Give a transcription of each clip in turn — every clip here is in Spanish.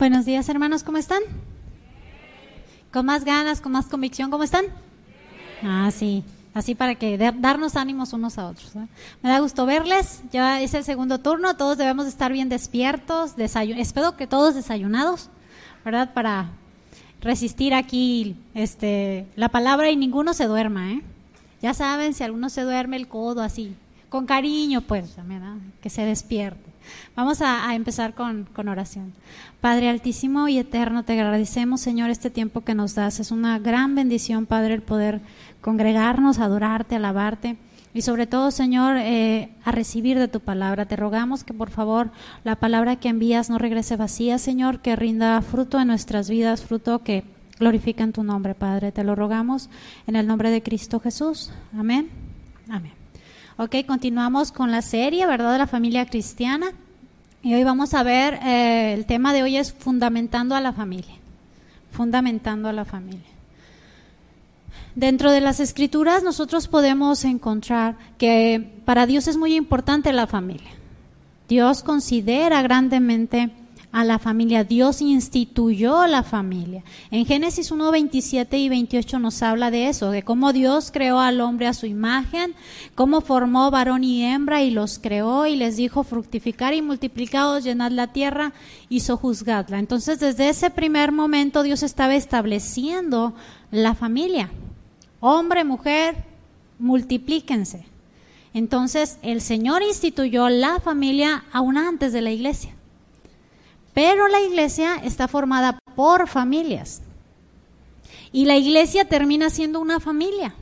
Buenos días, hermanos, ¿cómo están? ¿Con más ganas, con más convicción, cómo están? Ah, sí, así para que darnos ánimos unos a otros. Me da gusto verles, ya es el segundo turno, todos debemos estar bien despiertos, espero que todos desayunados, ¿verdad? Para resistir aquí este, la palabra y ninguno se duerma, ¿eh? Ya saben, si alguno se duerme el codo así, con cariño, pues, ¿verdad? que se despierte. Vamos a, empezar con, oración. Padre Altísimo y Eterno, te agradecemos, Señor, este tiempo que nos das. Es una gran bendición, Padre, el poder congregarnos, adorarte, alabarte y sobre todo, Señor, eh, a recibir de tu palabra. Te rogamos que por favor la palabra que envías no regrese vacía, Señor, que rinda fruto en nuestras vidas, fruto que glorifica en tu nombre, Padre. Te lo rogamos en el nombre de Cristo Jesús. Amén. Amén. Ok, continuamos con la serie, ¿verdad? De la familia cristiana. Y hoy vamos a ver, eh, el tema de hoy es fundamentando a la familia. Fundamentando a la familia. Dentro de las escrituras nosotros podemos encontrar que para Dios es muy importante la familia. Dios considera grandemente a la familia. Dios instituyó la familia. En Génesis 1, 27 y 28 nos habla de eso, de cómo Dios creó al hombre a su imagen, cómo formó varón y hembra y los creó y les dijo fructificar y multiplicados, llenad la tierra y sojuzgadla. Entonces, desde ese primer momento Dios estaba estableciendo la familia. Hombre, mujer, multiplíquense. Entonces, el Señor instituyó la familia aún antes de la iglesia. Pero la iglesia está formada por familias. Y la iglesia termina siendo una familia,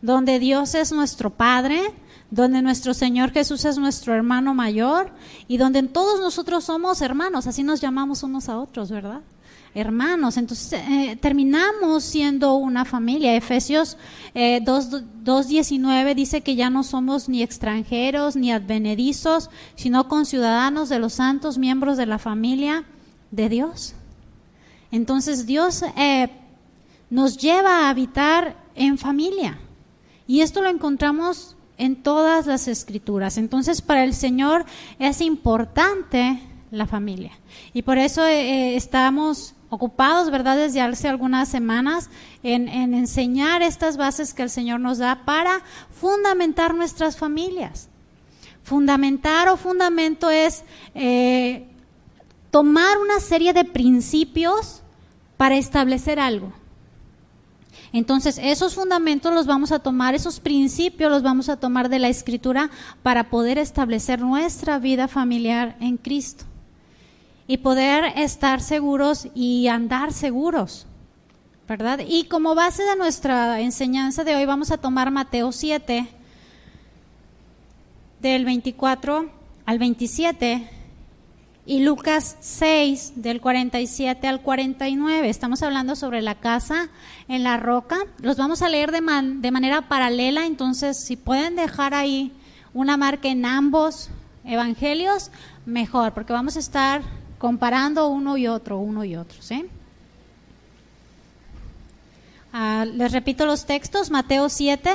donde Dios es nuestro Padre, donde nuestro Señor Jesús es nuestro hermano mayor y donde todos nosotros somos hermanos, así nos llamamos unos a otros, ¿verdad? Hermanos. Entonces eh, terminamos siendo una familia. Efesios eh, 2.19 dice que ya no somos ni extranjeros ni advenedizos, sino conciudadanos de los santos, miembros de la familia de Dios. Entonces Dios eh, nos lleva a habitar en familia. Y esto lo encontramos en todas las escrituras. Entonces para el Señor es importante la familia. Y por eso eh, estamos ocupados, ¿verdad?, desde hace algunas semanas en, enseñar estas bases que el Señor nos da para fundamentar nuestras familias. Fundamentar o fundamento es eh, tomar una serie de principios para establecer algo. Entonces, esos fundamentos los vamos a tomar, esos principios los vamos a tomar de la escritura para poder establecer nuestra vida familiar en Cristo y poder estar seguros y andar seguros, ¿verdad? Y como base de nuestra enseñanza de hoy vamos a tomar Mateo 7, del 24 al 27, y Lucas 6, del 47 al 49. Estamos hablando sobre la casa en la roca. Los vamos a leer de, de manera paralela, entonces si pueden dejar ahí una marca en ambos evangelios, mejor, porque vamos a estar comparando uno y otro, uno y otro. Ah, les repito los textos, Mateo 7,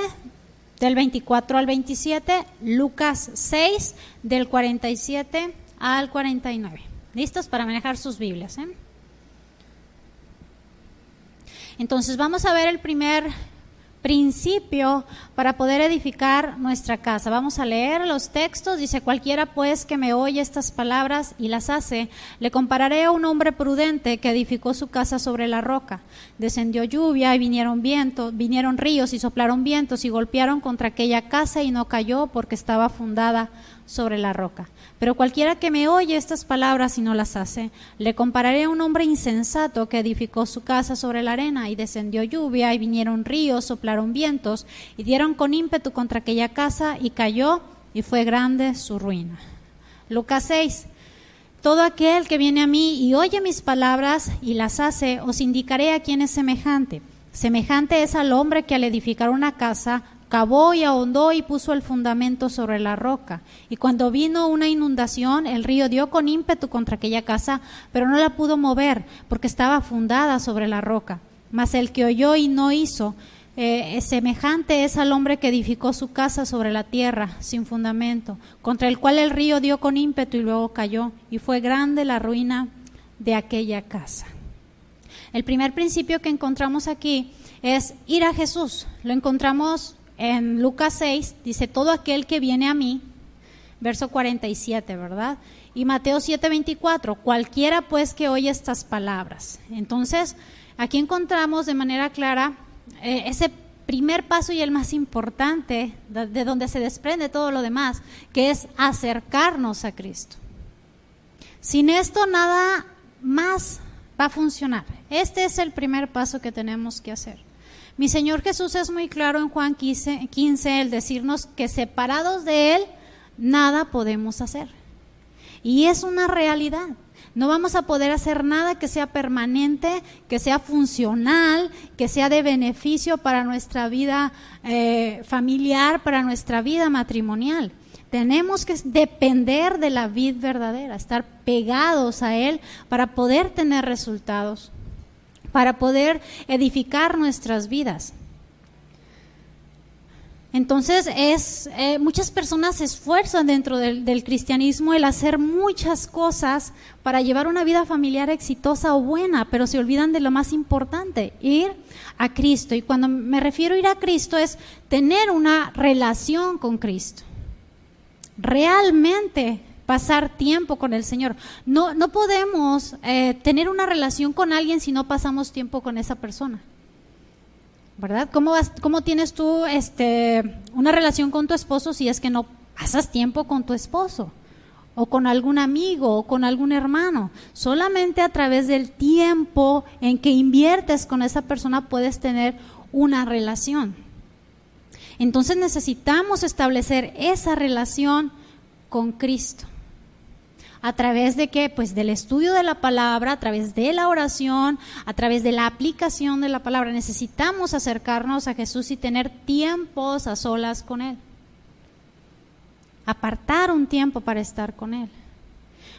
del 24 al 27, Lucas 6, del 47 al 49. ¿Listos para manejar sus Biblias? ¿eh? Entonces vamos a ver el primer principio para poder edificar nuestra casa. Vamos a leer los textos. Dice, cualquiera pues que me oye estas palabras y las hace, le compararé a un hombre prudente que edificó su casa sobre la roca. Descendió lluvia y vinieron vientos, vinieron ríos y soplaron vientos y golpearon contra aquella casa y no cayó porque estaba fundada sobre la roca. Pero cualquiera que me oye estas palabras y no las hace, le compararé a un hombre insensato que edificó su casa sobre la arena y descendió lluvia y vinieron ríos, soplaron vientos y dieron con ímpetu contra aquella casa y cayó y fue grande su ruina. Lucas 6. Todo aquel que viene a mí y oye mis palabras y las hace, os indicaré a quién es semejante. Semejante es al hombre que al edificar una casa cavó y ahondó y puso el fundamento sobre la roca. Y cuando vino una inundación, el río dio con ímpetu contra aquella casa, pero no la pudo mover, porque estaba fundada sobre la roca. Mas el que oyó y no hizo, eh, semejante es al hombre que edificó su casa sobre la tierra, sin fundamento, contra el cual el río dio con ímpetu y luego cayó, y fue grande la ruina de aquella casa. El primer principio que encontramos aquí es ir a Jesús. Lo encontramos en Lucas 6, dice, todo aquel que viene a mí, verso 47, ¿verdad? Y Mateo 7, 24, cualquiera pues que oye estas palabras. Entonces, aquí encontramos de manera clara eh, ese primer paso y el más importante, de donde se desprende todo lo demás, que es acercarnos a Cristo. Sin esto nada más va a funcionar. Este es el primer paso que tenemos que hacer. Mi Señor Jesús es muy claro en Juan 15, 15 el decirnos que separados de Él, nada podemos hacer. Y es una realidad. No vamos a poder hacer nada que sea permanente, que sea funcional, que sea de beneficio para nuestra vida eh, familiar, para nuestra vida matrimonial. Tenemos que depender de la vid verdadera, estar pegados a Él para poder tener resultados para poder edificar nuestras vidas. Entonces es eh, muchas personas se esfuerzan dentro del, del, cristianismo el hacer muchas cosas para llevar una vida familiar exitosa o buena, pero se olvidan de lo más importante, ir a Cristo. Y cuando me refiero a ir a Cristo es tener una relación con Cristo. Realmente pasar tiempo con el Señor. No, no podemos eh, tener una relación con alguien si no pasamos tiempo con esa persona. ¿Verdad? ¿Cómo, cómo tienes tú este, una relación con tu esposo si es que no pasas tiempo con tu esposo? o con algún amigo o con algún hermano. Solamente a través del tiempo en que inviertes con esa persona puedes tener una relación. Entonces necesitamos establecer esa relación con Cristo a través de qué? Pues del estudio de la palabra, a través de la oración, a través de la aplicación de la palabra. Necesitamos acercarnos a Jesús y tener tiempos a solas con Él. Apartar un tiempo para estar con Él.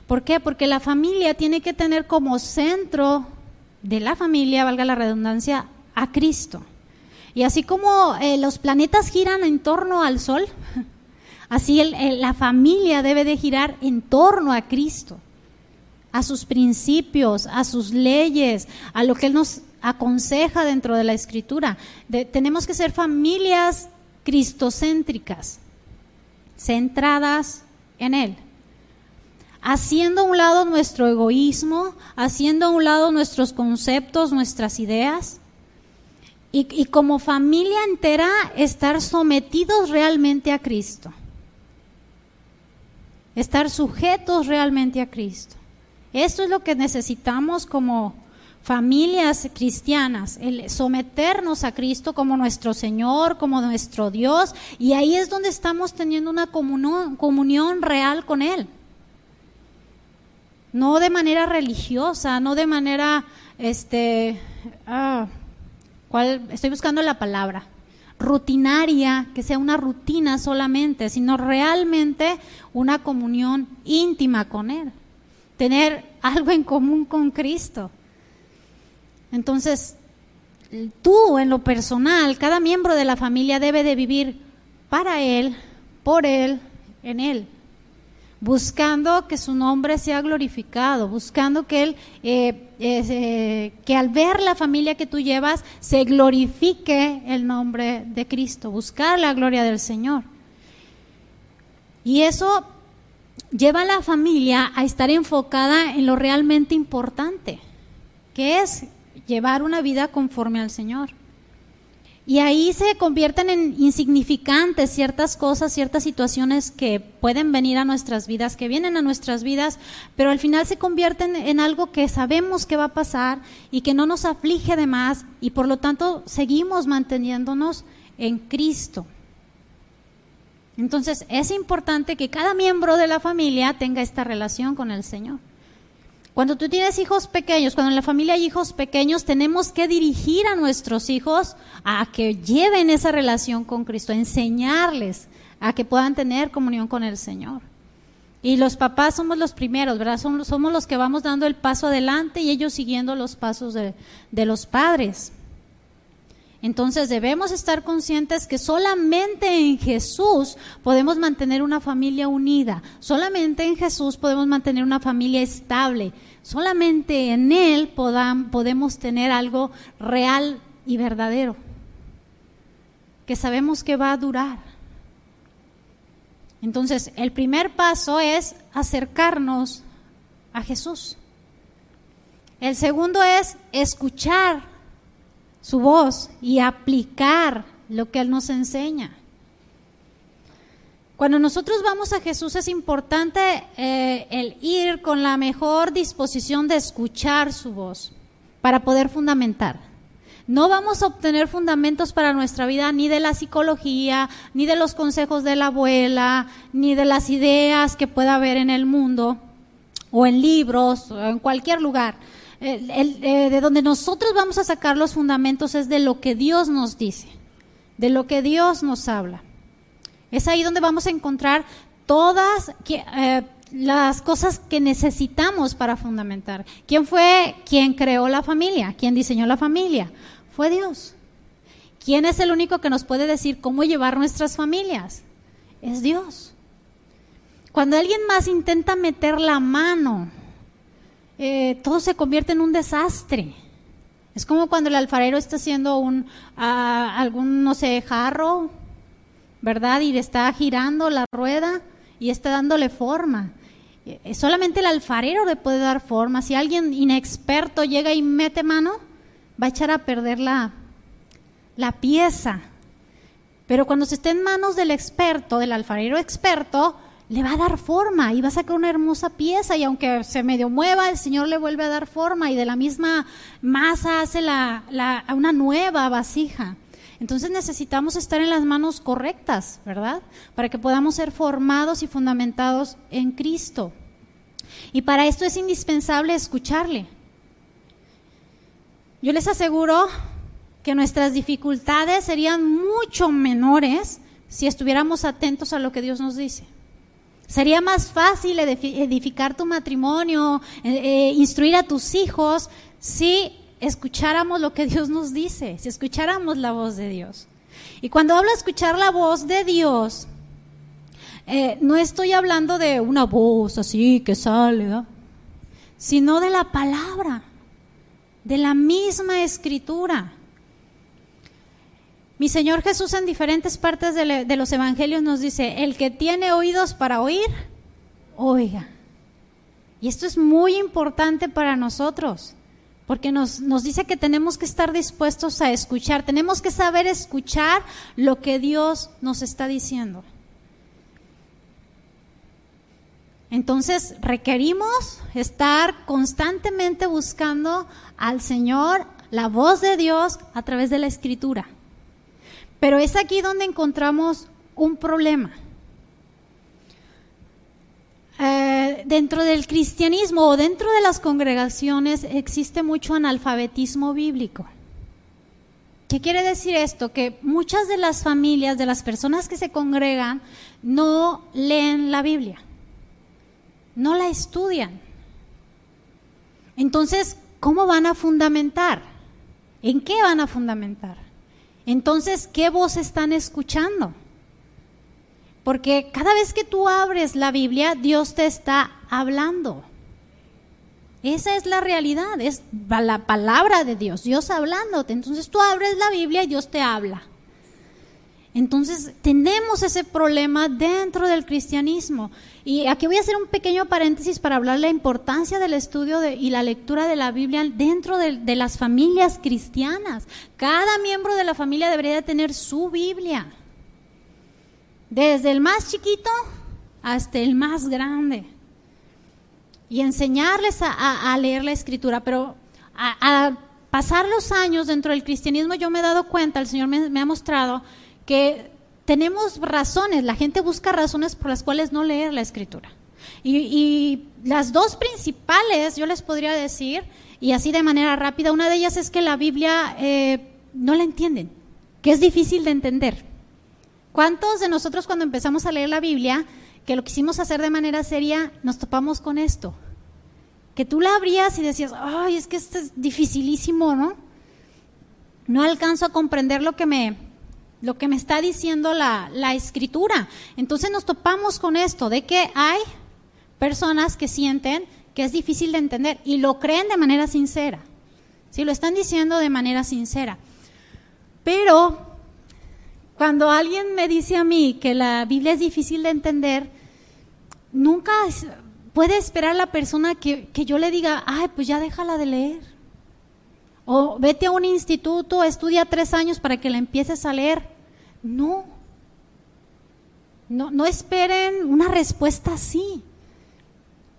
¿Por qué? Porque la familia tiene que tener como centro de la familia, valga la redundancia, a Cristo. Y así como eh, los planetas giran en torno al Sol, Así la familia debe de girar en torno a Cristo, a sus principios, a sus leyes, a lo que Él nos aconseja dentro de la Escritura. tenemos que ser familias cristocéntricas, centradas en Él. Haciendo a un lado nuestro egoísmo, haciendo a un lado nuestros conceptos, nuestras ideas, y, y como familia entera estar sometidos realmente a Cristo estar sujetos realmente a Cristo. Esto es lo que necesitamos como familias cristianas, el someternos a Cristo como nuestro Señor, como nuestro Dios, y ahí es donde estamos teniendo una comunión, comunión real con Él. No de manera religiosa, no de manera, este, ah, ¿cuál? Estoy buscando la palabra rutinaria, que sea una rutina solamente, sino realmente una comunión íntima con Él, tener algo en común con Cristo. Entonces, tú en lo personal, cada miembro de la familia debe de vivir para Él, por Él, en Él buscando que su nombre sea glorificado, buscando que él, eh, eh, que al ver la familia que tú llevas se glorifique el nombre de Cristo, buscar la gloria del Señor. Y eso lleva a la familia a estar enfocada en lo realmente importante, que es llevar una vida conforme al Señor. Y ahí se convierten en insignificantes ciertas cosas, ciertas situaciones que pueden venir a nuestras vidas, que vienen a nuestras vidas, pero al final se convierten en algo que sabemos que va a pasar y que no nos aflige de más y por lo tanto seguimos manteniéndonos en Cristo. Entonces es importante que cada miembro de la familia tenga esta relación con el Señor. Cuando tú tienes hijos pequeños, cuando en la familia hay hijos pequeños, tenemos que dirigir a nuestros hijos a que lleven esa relación con Cristo, enseñarles a que puedan tener comunión con el Señor. Y los papás somos los primeros, ¿verdad? Somos, somos los que vamos dando el paso adelante y ellos siguiendo los pasos de, de los padres. Entonces debemos estar conscientes que solamente en Jesús podemos mantener una familia unida, solamente en Jesús podemos mantener una familia estable, solamente en Él podemos tener algo real y verdadero, que sabemos que va a durar. Entonces, el primer paso es acercarnos a Jesús. El segundo es escuchar su voz y aplicar lo que Él nos enseña. Cuando nosotros vamos a Jesús es importante eh, el ir con la mejor disposición de escuchar su voz para poder fundamentar. No vamos a obtener fundamentos para nuestra vida ni de la psicología, ni de los consejos de la abuela, ni de las ideas que pueda haber en el mundo, o en libros, o en cualquier lugar eh, de donde nosotros vamos a sacar los fundamentos es de lo que Dios nos dice, de lo que Dios nos habla. Es ahí donde vamos a encontrar todas eh, las cosas que necesitamos para fundamentar. ¿Quién fue quien creó la familia? ¿Quién diseñó la familia? Fue Dios. ¿Quién es el único que nos puede decir cómo llevar nuestras familias? Es Dios. Cuando alguien más intenta meter la mano eh, todo se convierte en un desastre. Es como cuando el alfarero está haciendo un, algún, no sé, jarro, ¿verdad? Y le está girando la rueda y está dándole forma. Eh, solamente el alfarero le puede dar forma. Si alguien inexperto llega y mete mano, va a echar a perder la, la pieza. Pero cuando se esté en manos del experto, del alfarero experto, le va a dar forma y va a sacar una hermosa pieza y aunque se medio mueva, el Señor le vuelve a dar forma y de la misma masa hace la, una nueva vasija. Entonces necesitamos estar en las manos correctas, ¿verdad? Para que podamos ser formados y fundamentados en Cristo. Y para esto es indispensable escucharle. Yo les aseguro que nuestras dificultades serían mucho menores si estuviéramos atentos a lo que Dios nos dice. Sería más fácil edificar tu matrimonio, eh, eh, instruir a tus hijos si escucháramos lo que Dios nos dice, si escucháramos la voz de Dios. Y cuando hablo de escuchar la voz de Dios, eh, no estoy hablando de una voz así que sale, sino de la palabra, de la misma escritura. Mi Señor Jesús en diferentes partes de, los evangelios nos dice, el que tiene oídos para oír, oiga. Y esto es muy importante para nosotros, porque nos, nos dice que tenemos que estar dispuestos a escuchar, tenemos que saber escuchar lo que Dios nos está diciendo. Entonces requerimos estar constantemente buscando al Señor, la voz de Dios a través de la escritura. Pero es aquí donde encontramos un problema. Eh, dentro del cristianismo o dentro de las congregaciones existe mucho analfabetismo bíblico. ¿Qué quiere decir esto? Que muchas de las familias, de las personas que se congregan, no leen la Biblia, no la estudian. Entonces, ¿cómo van a fundamentar? ¿En qué van a fundamentar? Entonces, ¿qué voz están escuchando? Porque cada vez que tú abres la Biblia, Dios te está hablando. Esa es la realidad, es la palabra de Dios, Dios hablándote. Entonces tú abres la Biblia y Dios te habla. Entonces tenemos ese problema dentro del cristianismo. Y aquí voy a hacer un pequeño paréntesis para hablar de la importancia del estudio y la lectura de la Biblia dentro de, de, las familias cristianas. Cada miembro de la familia debería tener su Biblia. Desde el más chiquito hasta el más grande. Y enseñarles a, leer la escritura. Pero a, pasar los años dentro del cristianismo yo me he dado cuenta, el Señor me ha mostrado que tenemos razones, la gente busca razones por las cuales no leer la escritura. Y, las dos principales, yo les podría decir, y así de manera rápida, una de ellas es que la Biblia eh, no la entienden, que es difícil de entender. ¿Cuántos de nosotros cuando empezamos a leer la Biblia, que lo quisimos hacer de manera seria, nos topamos con esto? Que tú la abrías y decías, ay, es que esto es dificilísimo, ¿no? no alcanzo a comprender lo que me, lo que me está diciendo la, la escritura. Entonces nos topamos con esto, de que hay personas que sienten que es difícil de entender y lo creen de manera sincera. Sí, lo están diciendo de manera sincera. Pero cuando alguien me dice a mí que la Biblia es difícil de entender, nunca puede esperar la persona que, que yo le diga, ay, pues ya déjala de leer. O vete a un instituto, estudia tres años para que la empieces a leer. No. No, no esperen una respuesta así.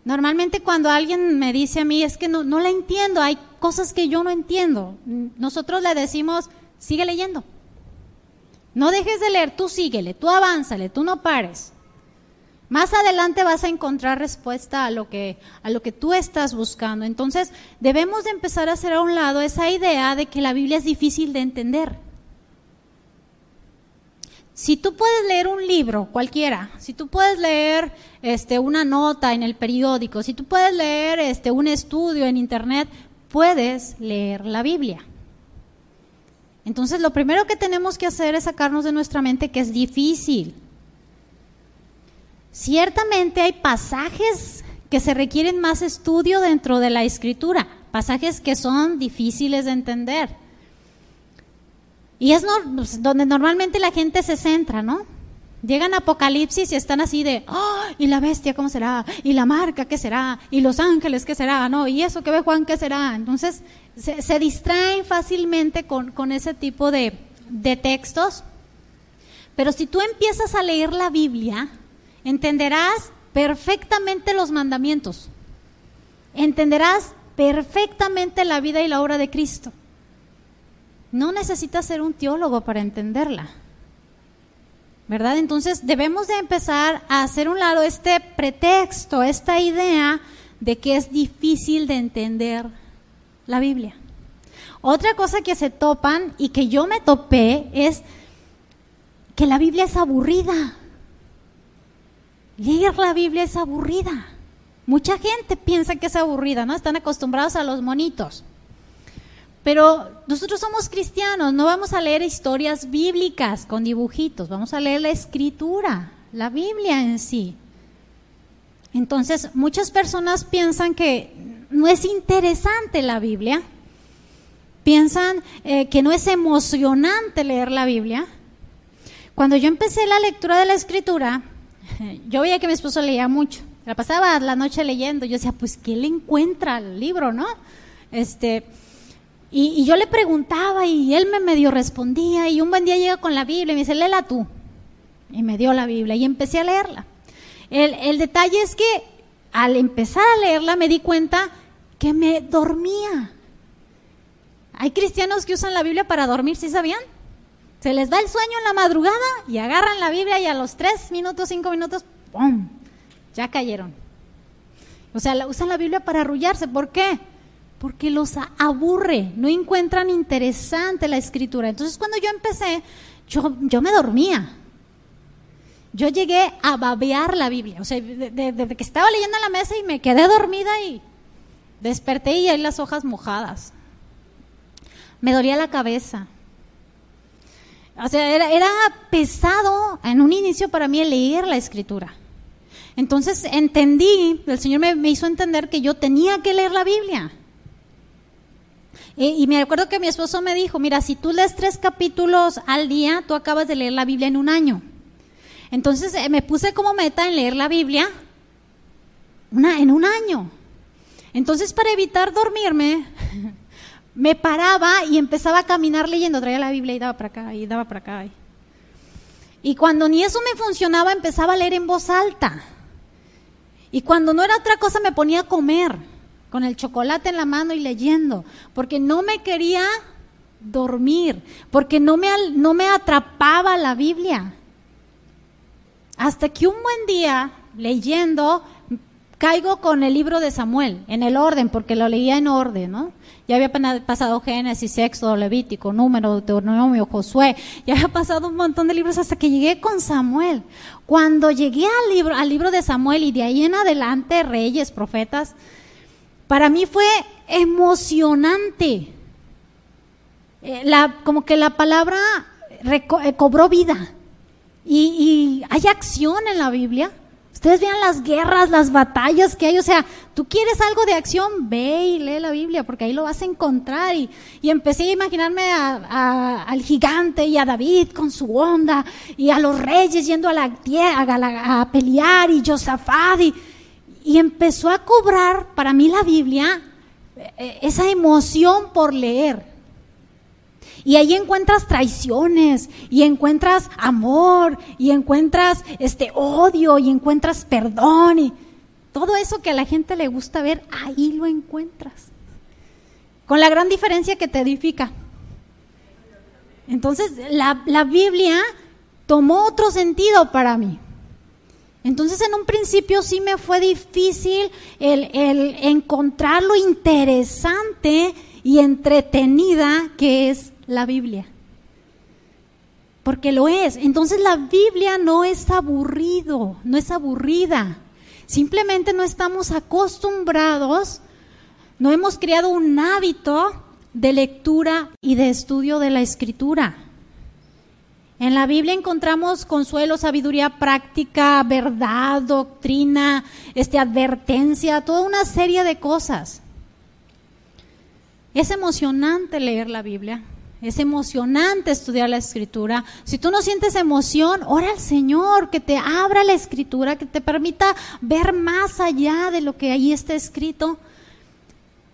Normalmente cuando alguien me dice a mí, es que no, no la entiendo, hay cosas que yo no entiendo, nosotros le decimos, sigue leyendo. No dejes de leer, tú síguele, tú avánzale, tú no pares. Más adelante vas a encontrar respuesta a lo que a lo que tú estás buscando. Entonces, debemos de empezar a hacer a un lado esa idea de que la Biblia es difícil de entender. Si tú puedes leer un libro, cualquiera, si tú puedes leer este, una nota en el periódico, si tú puedes leer este, un estudio en internet, puedes leer la Biblia. Entonces, lo primero que tenemos que hacer es sacarnos de nuestra mente que es difícil. Ciertamente hay pasajes que se requieren más estudio dentro de la escritura, pasajes que son difíciles de entender. Y es pues, donde normalmente la gente se centra, ¿no? Llegan a Apocalipsis y están así de, ¡oh! ¿y la bestia cómo será? ¿Y la marca qué será? ¿Y los ángeles qué será? ¿No? ¿Y eso que ve Juan qué será? Entonces se, distraen fácilmente con, ese tipo de textos. Pero si tú empiezas a leer la Biblia, entenderás perfectamente los mandamientos. Entenderás perfectamente la vida y la obra de Cristo. No necesitas ser un teólogo para entenderla. ¿Verdad? Entonces debemos de empezar a hacer un lado este pretexto, esta idea de que es difícil de entender la Biblia. Otra cosa que se topan y que yo me topé es que la Biblia es aburrida. Leer la Biblia es aburrida. Mucha gente piensa que es aburrida, ¿no? Están acostumbrados a los monitos. Pero nosotros somos cristianos, no vamos a leer historias bíblicas con dibujitos, vamos a leer la escritura, la Biblia en sí. Entonces, muchas personas piensan que no es interesante la Biblia, piensan eh, que no es emocionante leer la Biblia. Cuando yo empecé la lectura de la escritura, yo veía que mi esposo leía mucho, la pasaba la noche leyendo, yo decía, pues, ¿qué le encuentra al libro, no? Este, y, yo le preguntaba y él me medio respondía y un buen día llega con la Biblia y me dice, léela tú. Y me dio la Biblia y empecé a leerla. El, el detalle es que al empezar a leerla me di cuenta que me dormía. Hay cristianos que usan la Biblia para dormir, ¿sí sabían? Se les da el sueño en la madrugada y agarran la Biblia y a los tres minutos, cinco minutos, ¡pum! Ya cayeron. O sea, usan la Biblia para arrullarse. ¿Por qué? porque los aburre, no encuentran interesante la escritura. Entonces cuando yo empecé, yo, yo me dormía. Yo llegué a babear la Biblia, o sea, desde que estaba leyendo en la mesa y me quedé dormida y desperté y hay las hojas mojadas. Me dolía la cabeza. O sea, era, era pesado en un inicio para mí leer la escritura. Entonces entendí, el Señor me, hizo entender que yo tenía que leer la Biblia. Y, me acuerdo que mi esposo me dijo, mira, si tú lees tres capítulos al día, tú acabas de leer la Biblia en un año. Entonces eh, me puse como meta en leer la Biblia en un año. Entonces para evitar dormirme, me paraba y empezaba a caminar leyendo, traía la Biblia y daba para acá y daba para acá. Y cuando ni eso me funcionaba, empezaba a leer en voz alta. Y cuando no era otra cosa, me ponía a comer con el chocolate en la mano y leyendo, porque no me quería dormir, porque no me, no me atrapaba la Biblia. Hasta que un buen día, leyendo, caigo con el libro de Samuel, en el orden, porque lo leía en orden, ¿no? Ya había pasado Génesis, Sexto, Levítico, Número, Deuteronomio, Josué, ya había pasado un montón de libros hasta que llegué con Samuel. Cuando llegué al libro, al libro de Samuel y de ahí en adelante, reyes, profetas, para mí fue emocionante. eh, la, como que la palabra eh, cobró vida. Y hay acción en la Biblia. Ustedes vean las guerras, las batallas que hay. O sea, tú quieres algo de acción, ve y lee la Biblia, porque ahí lo vas a encontrar. Y, empecé a imaginarme al gigante y a David con su onda, y a los reyes yendo a la tierra a, pelear, y Josafat. Y, y empezó a cobrar para mí la Biblia eh, esa emoción por leer. Y ahí encuentras traiciones, y encuentras amor, y encuentras este odio, y encuentras perdón, y todo eso que a la gente le gusta ver, ahí lo encuentras. Con la gran diferencia que te edifica. Entonces, la, la Biblia tomó otro sentido para mí. Entonces en un principio sí me fue difícil el, el, encontrar lo interesante y entretenida que es la Biblia. Porque lo es. Entonces la Biblia no es aburrido, no es aburrida. Simplemente no estamos acostumbrados, no hemos creado un hábito de lectura y de estudio de la escritura. En la Biblia encontramos consuelo, sabiduría práctica, verdad, doctrina, este, advertencia, toda una serie de cosas. Es emocionante leer la Biblia. Es emocionante estudiar la escritura. Si tú no sientes emoción, ora al Señor que te abra la escritura, que te permita ver más allá de lo que ahí está escrito,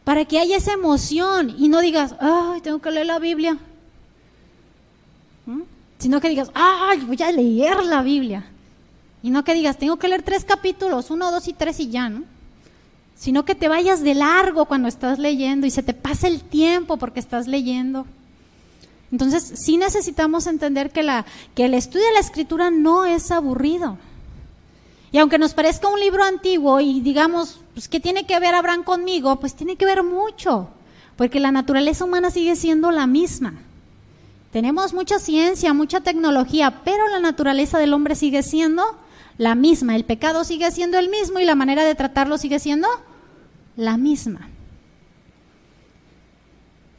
para que haya esa emoción y no digas, ay, tengo que leer la Biblia. ¿Mm? Sino que digas, ay, voy a leer la Biblia. Y no que digas, tengo que leer tres capítulos, uno, dos y tres y ya, ¿no? Sino que te vayas de largo cuando estás leyendo y se te pase el tiempo porque estás leyendo. Entonces, sí necesitamos entender que, la, que el estudio de la escritura no es aburrido. Y aunque nos parezca un libro antiguo y digamos, pues, ¿qué tiene que ver Abraham conmigo? Pues tiene que ver mucho, porque la naturaleza humana sigue siendo la misma. Tenemos mucha ciencia, mucha tecnología, pero la naturaleza del hombre sigue siendo la misma. El pecado sigue siendo el mismo y la manera de tratarlo sigue siendo la misma.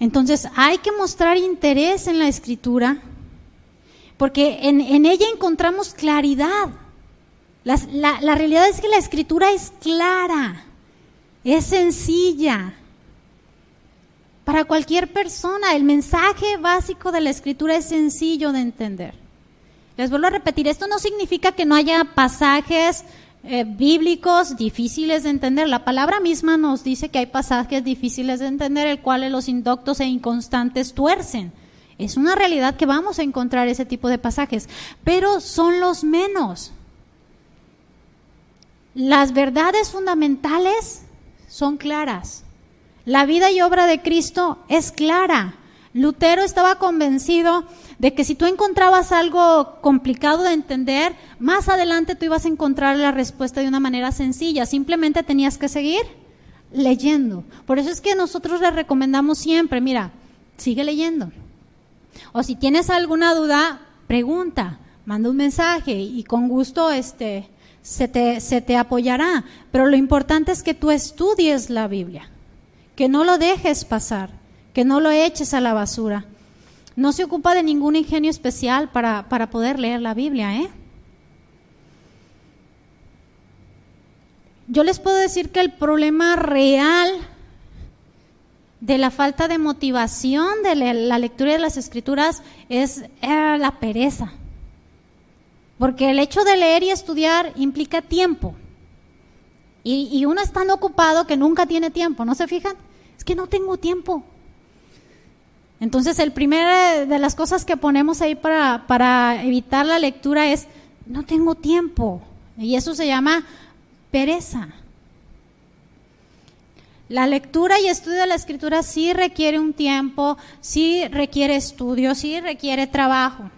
Entonces hay que mostrar interés en la escritura porque en, ella encontramos claridad. La, la realidad es que la escritura es clara, es sencilla. Para cualquier persona, el mensaje básico de la escritura es sencillo de entender. Les vuelvo a repetir, esto no significa que no haya pasajes eh, bíblicos difíciles de entender. La palabra misma nos dice que hay pasajes difíciles de entender, el cual los indoctos e inconstantes tuercen. Es una realidad que vamos a encontrar ese tipo de pasajes, pero son los menos. Las verdades fundamentales son claras. La vida y obra de Cristo es clara. Lutero estaba convencido de que si tú encontrabas algo complicado de entender, más adelante tú ibas a encontrar la respuesta de una manera sencilla. Simplemente tenías que seguir leyendo. Por eso es que nosotros le recomendamos siempre, mira, sigue leyendo. O si tienes alguna duda, pregunta, manda un mensaje y con gusto este, se, te, se te apoyará. Pero lo importante es que tú estudies la Biblia, que no lo dejes pasar, que no lo eches a la basura. No se ocupa de ningún ingenio especial para, para poder leer la Biblia, ¿eh? Yo les puedo decir que el problema real de la falta de motivación de la lectura de las escrituras es eh, la pereza. Porque el hecho de leer y estudiar implica tiempo. Y, y, uno es tan ocupado que nunca tiene tiempo, ¿no se fijan? Es que no tengo tiempo. Entonces, el primer de las cosas que ponemos ahí para, para evitar la lectura es, no tengo tiempo. Y eso se llama pereza. La lectura y estudio de la escritura sí requiere un tiempo, sí requiere estudio, sí requiere trabajo.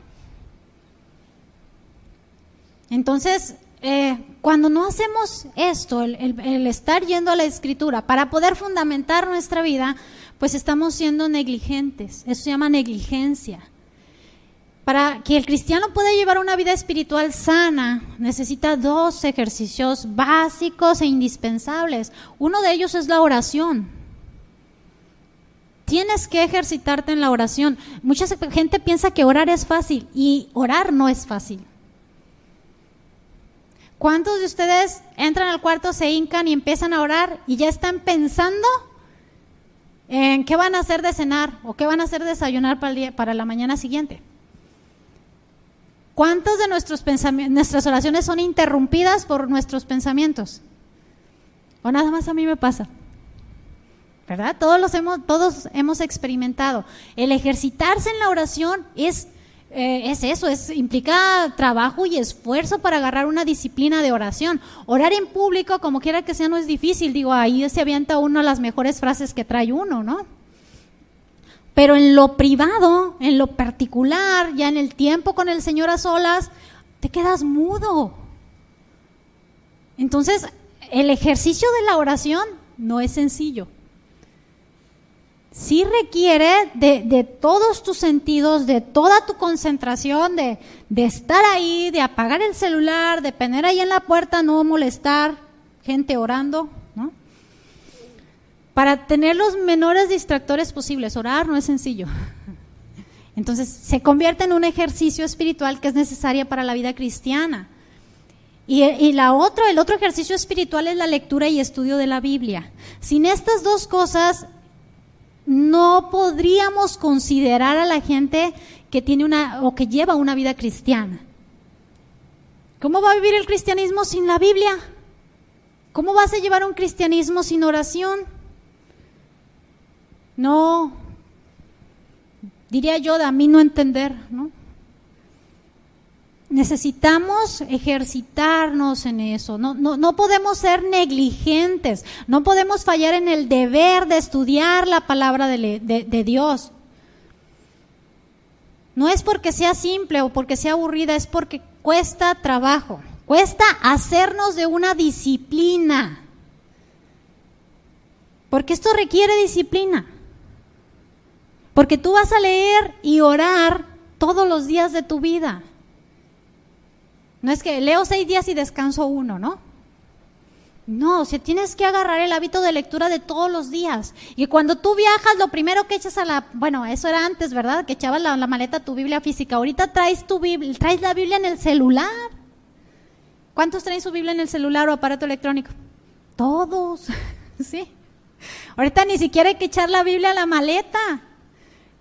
Entonces, eh, cuando no hacemos esto, el, estar yendo a la escritura para poder fundamentar nuestra vida, pues estamos siendo negligentes. Eso se llama negligencia. Para que el cristiano pueda llevar una vida espiritual sana, necesita dos ejercicios básicos e indispensables. Uno de ellos es la oración. Tienes que ejercitarte en la oración. Mucha gente piensa que orar es fácil y orar no es fácil. ¿Cuántos de ustedes entran al cuarto, se hincan y empiezan a orar y ya están pensando en qué van a hacer de cenar o qué van a hacer de desayunar para, para la mañana siguiente? ¿Cuántos de nuestros nuestras oraciones son interrumpidas por nuestros pensamientos? O nada más a mí me pasa. ¿verdad? Todos, los hemos, todos hemos experimentado. El ejercitarse en la oración es, eh, es eso, es, implica trabajo y esfuerzo para agarrar una disciplina de oración. Orar en público, como quiera que sea, no es difícil. Digo, ahí se avienta uno las mejores frases que trae uno, ¿no? Pero en lo privado, en lo particular, ya en el tiempo con el Señor a solas, te quedas mudo. Entonces, el ejercicio de la oración no es sencillo sí requiere de, todos tus sentidos, de toda tu concentración, de, estar ahí, de apagar el celular, de poner ahí en la puerta, no molestar, gente orando, ¿no? Para tener los menores distractores posibles. Orar no es sencillo. Entonces se convierte en un ejercicio espiritual que es necesario para la vida cristiana. Y, y, la otra, el otro ejercicio espiritual es la lectura y estudio de la Biblia. Sin estas dos cosas, no podríamos considerar a la gente que tiene una o que lleva una vida cristiana. ¿Cómo va a vivir el cristianismo sin la Biblia? ¿Cómo vas a llevar un cristianismo sin oración? No, diría yo, de a mí no entender, ¿no? Necesitamos ejercitarnos en eso. No, no, no, podemos ser negligentes. No podemos fallar en el deber de estudiar la palabra de, de, Dios. No es porque sea simple o porque sea aburrida, es porque cuesta trabajo. Cuesta hacernos de una disciplina. Porque esto requiere disciplina. Porque tú vas a leer y orar todos los días de tu vida. No es que leo seis días y descanso uno, ¿no? No, o sea, tienes que agarrar el hábito de lectura de todos los días. Y cuando tú viajas, lo primero que echas a la, bueno, eso era antes, ¿verdad? Que echabas la, la maleta tu Biblia física. Ahorita traes tu Biblia, traes la Biblia en el celular. ¿Cuántos traen su Biblia en el celular o aparato electrónico? Todos, sí. Ahorita ni siquiera hay que echar la Biblia a la maleta.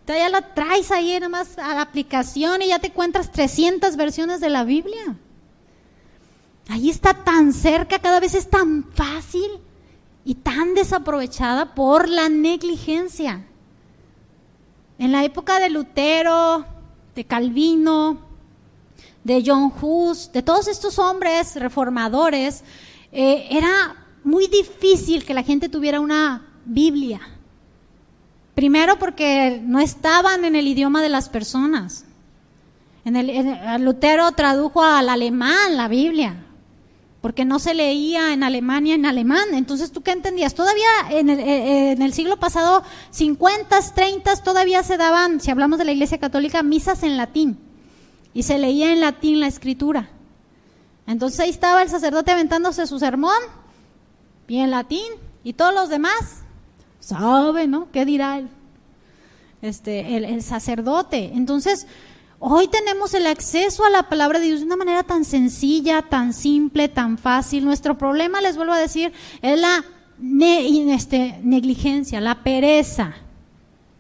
ya la traes ahí nomás a la aplicación y ya te encuentras 300 versiones de la Biblia. Ahí está tan cerca, cada vez es tan fácil y tan desaprovechada por la negligencia. En la época de Lutero, de Calvino, de John Hus, de todos estos hombres reformadores, eh, era muy difícil que la gente tuviera una Biblia. Primero porque no estaban en el idioma de las personas. En el, Lutero tradujo al alemán la Biblia porque no se leía en Alemania en alemán. Entonces, ¿tú qué entendías? Todavía en el, eh, el siglo pasado, 50, 30, todavía se daban, si hablamos de la Iglesia Católica, misas en latín. Y se leía en latín la escritura. Entonces ahí estaba el sacerdote aventándose su sermón, y en latín, y todos los demás, sabe, ¿no? ¿Qué dirá el, este, el, el sacerdote? Entonces, Hoy tenemos el acceso a la palabra de Dios de una manera tan sencilla, tan simple, tan fácil. Nuestro problema, les vuelvo a decir, es la este, negligencia, la pereza.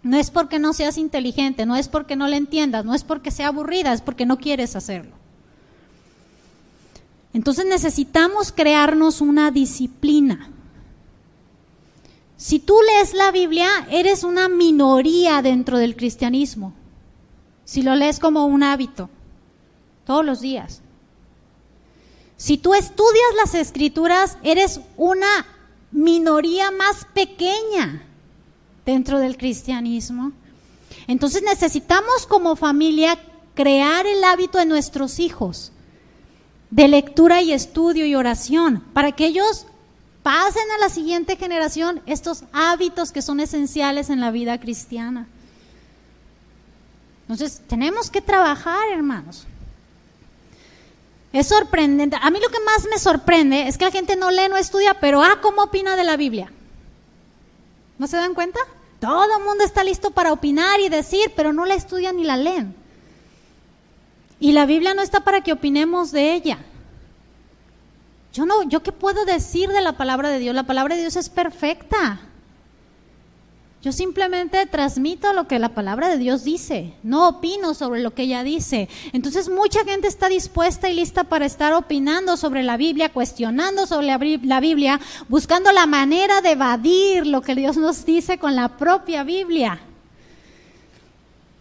No es porque no seas inteligente, no es porque no le entiendas, no es porque sea aburrida, es porque no quieres hacerlo. Entonces necesitamos crearnos una disciplina. Si tú lees la Biblia, eres una minoría dentro del cristianismo si lo lees como un hábito, todos los días. Si tú estudias las escrituras, eres una minoría más pequeña dentro del cristianismo. Entonces necesitamos como familia crear el hábito de nuestros hijos de lectura y estudio y oración para que ellos pasen a la siguiente generación estos hábitos que son esenciales en la vida cristiana. Entonces, tenemos que trabajar, hermanos. Es sorprendente. A mí lo que más me sorprende es que la gente no lee, no estudia, pero ah, ¿cómo opina de la Biblia? ¿No se dan cuenta? Todo el mundo está listo para opinar y decir, pero no la estudian ni la leen. Y la Biblia no está para que opinemos de ella. Yo no, yo qué puedo decir de la palabra de Dios? La palabra de Dios es perfecta. Yo simplemente transmito lo que la palabra de Dios dice, no opino sobre lo que ella dice. Entonces mucha gente está dispuesta y lista para estar opinando sobre la Biblia, cuestionando sobre la Biblia, buscando la manera de evadir lo que Dios nos dice con la propia Biblia.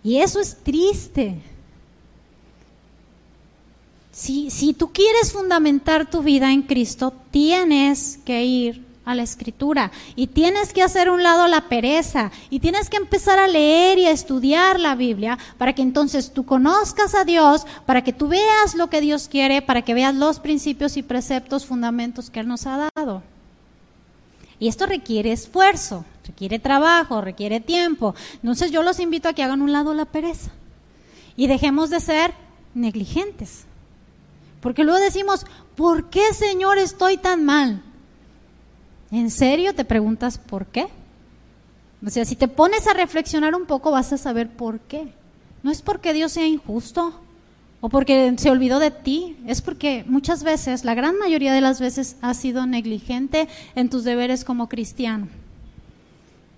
Y eso es triste. Si, si tú quieres fundamentar tu vida en Cristo, tienes que ir a la escritura y tienes que hacer un lado la pereza y tienes que empezar a leer y a estudiar la Biblia para que entonces tú conozcas a Dios, para que tú veas lo que Dios quiere, para que veas los principios y preceptos, fundamentos que Él nos ha dado. Y esto requiere esfuerzo, requiere trabajo, requiere tiempo. Entonces yo los invito a que hagan un lado la pereza y dejemos de ser negligentes. Porque luego decimos, ¿por qué Señor estoy tan mal? ¿En serio te preguntas por qué? O sea, si te pones a reflexionar un poco vas a saber por qué. No es porque Dios sea injusto o porque se olvidó de ti, es porque muchas veces, la gran mayoría de las veces, has sido negligente en tus deberes como cristiano.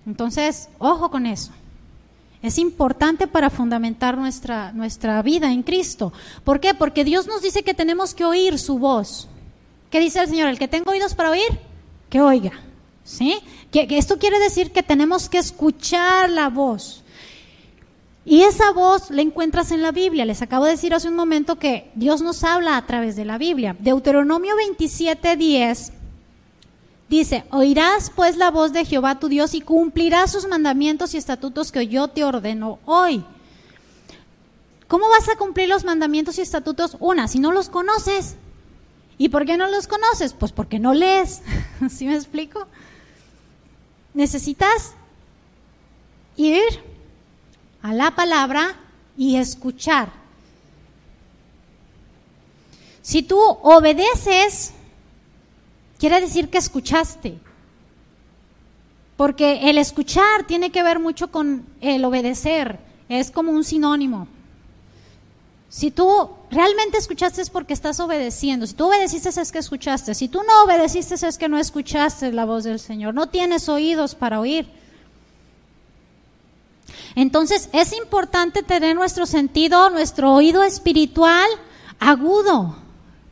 Entonces, ojo con eso. Es importante para fundamentar nuestra, nuestra vida en Cristo. ¿Por qué? Porque Dios nos dice que tenemos que oír su voz. ¿Qué dice el Señor? El que tenga oídos para oír, que oiga, ¿sí? Que, esto quiere decir que tenemos que escuchar la voz. Y esa voz la encuentras en la Biblia. Les acabo de decir hace un momento que Dios nos habla a través de la Biblia. Deuteronomio 27, 10 dice, oirás pues la voz de Jehová tu Dios y cumplirás sus mandamientos y estatutos que yo te ordeno hoy. ¿Cómo vas a cumplir los mandamientos y estatutos? Una, si no los conoces. ¿Y por qué no los conoces? Pues porque no lees. ¿Sí me explico? Necesitas ir a la palabra y escuchar. Si tú obedeces, quiere decir que escuchaste. Porque el escuchar tiene que ver mucho con el obedecer. Es como un sinónimo. Si tú realmente escuchaste es porque estás obedeciendo. Si tú obedeciste es que escuchaste. Si tú no obedeciste es que no escuchaste la voz del Señor. No tienes oídos para oír. Entonces es importante tener nuestro sentido, nuestro oído espiritual agudo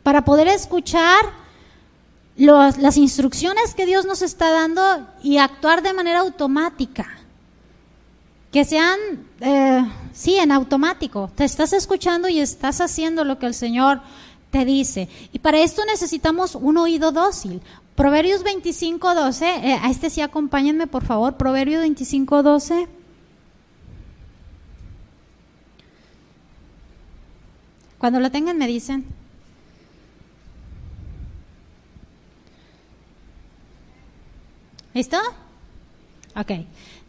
para poder escuchar las instrucciones que Dios nos está dando y actuar de manera automática que sean, eh, sí, en automático. Te estás escuchando y estás haciendo lo que el Señor te dice. Y para esto necesitamos un oído dócil. Proverbios 25, 12, eh, a este sí acompáñenme por favor, Proverbios 25, 12. Cuando lo tengan me dicen. ¿Listo? Ok.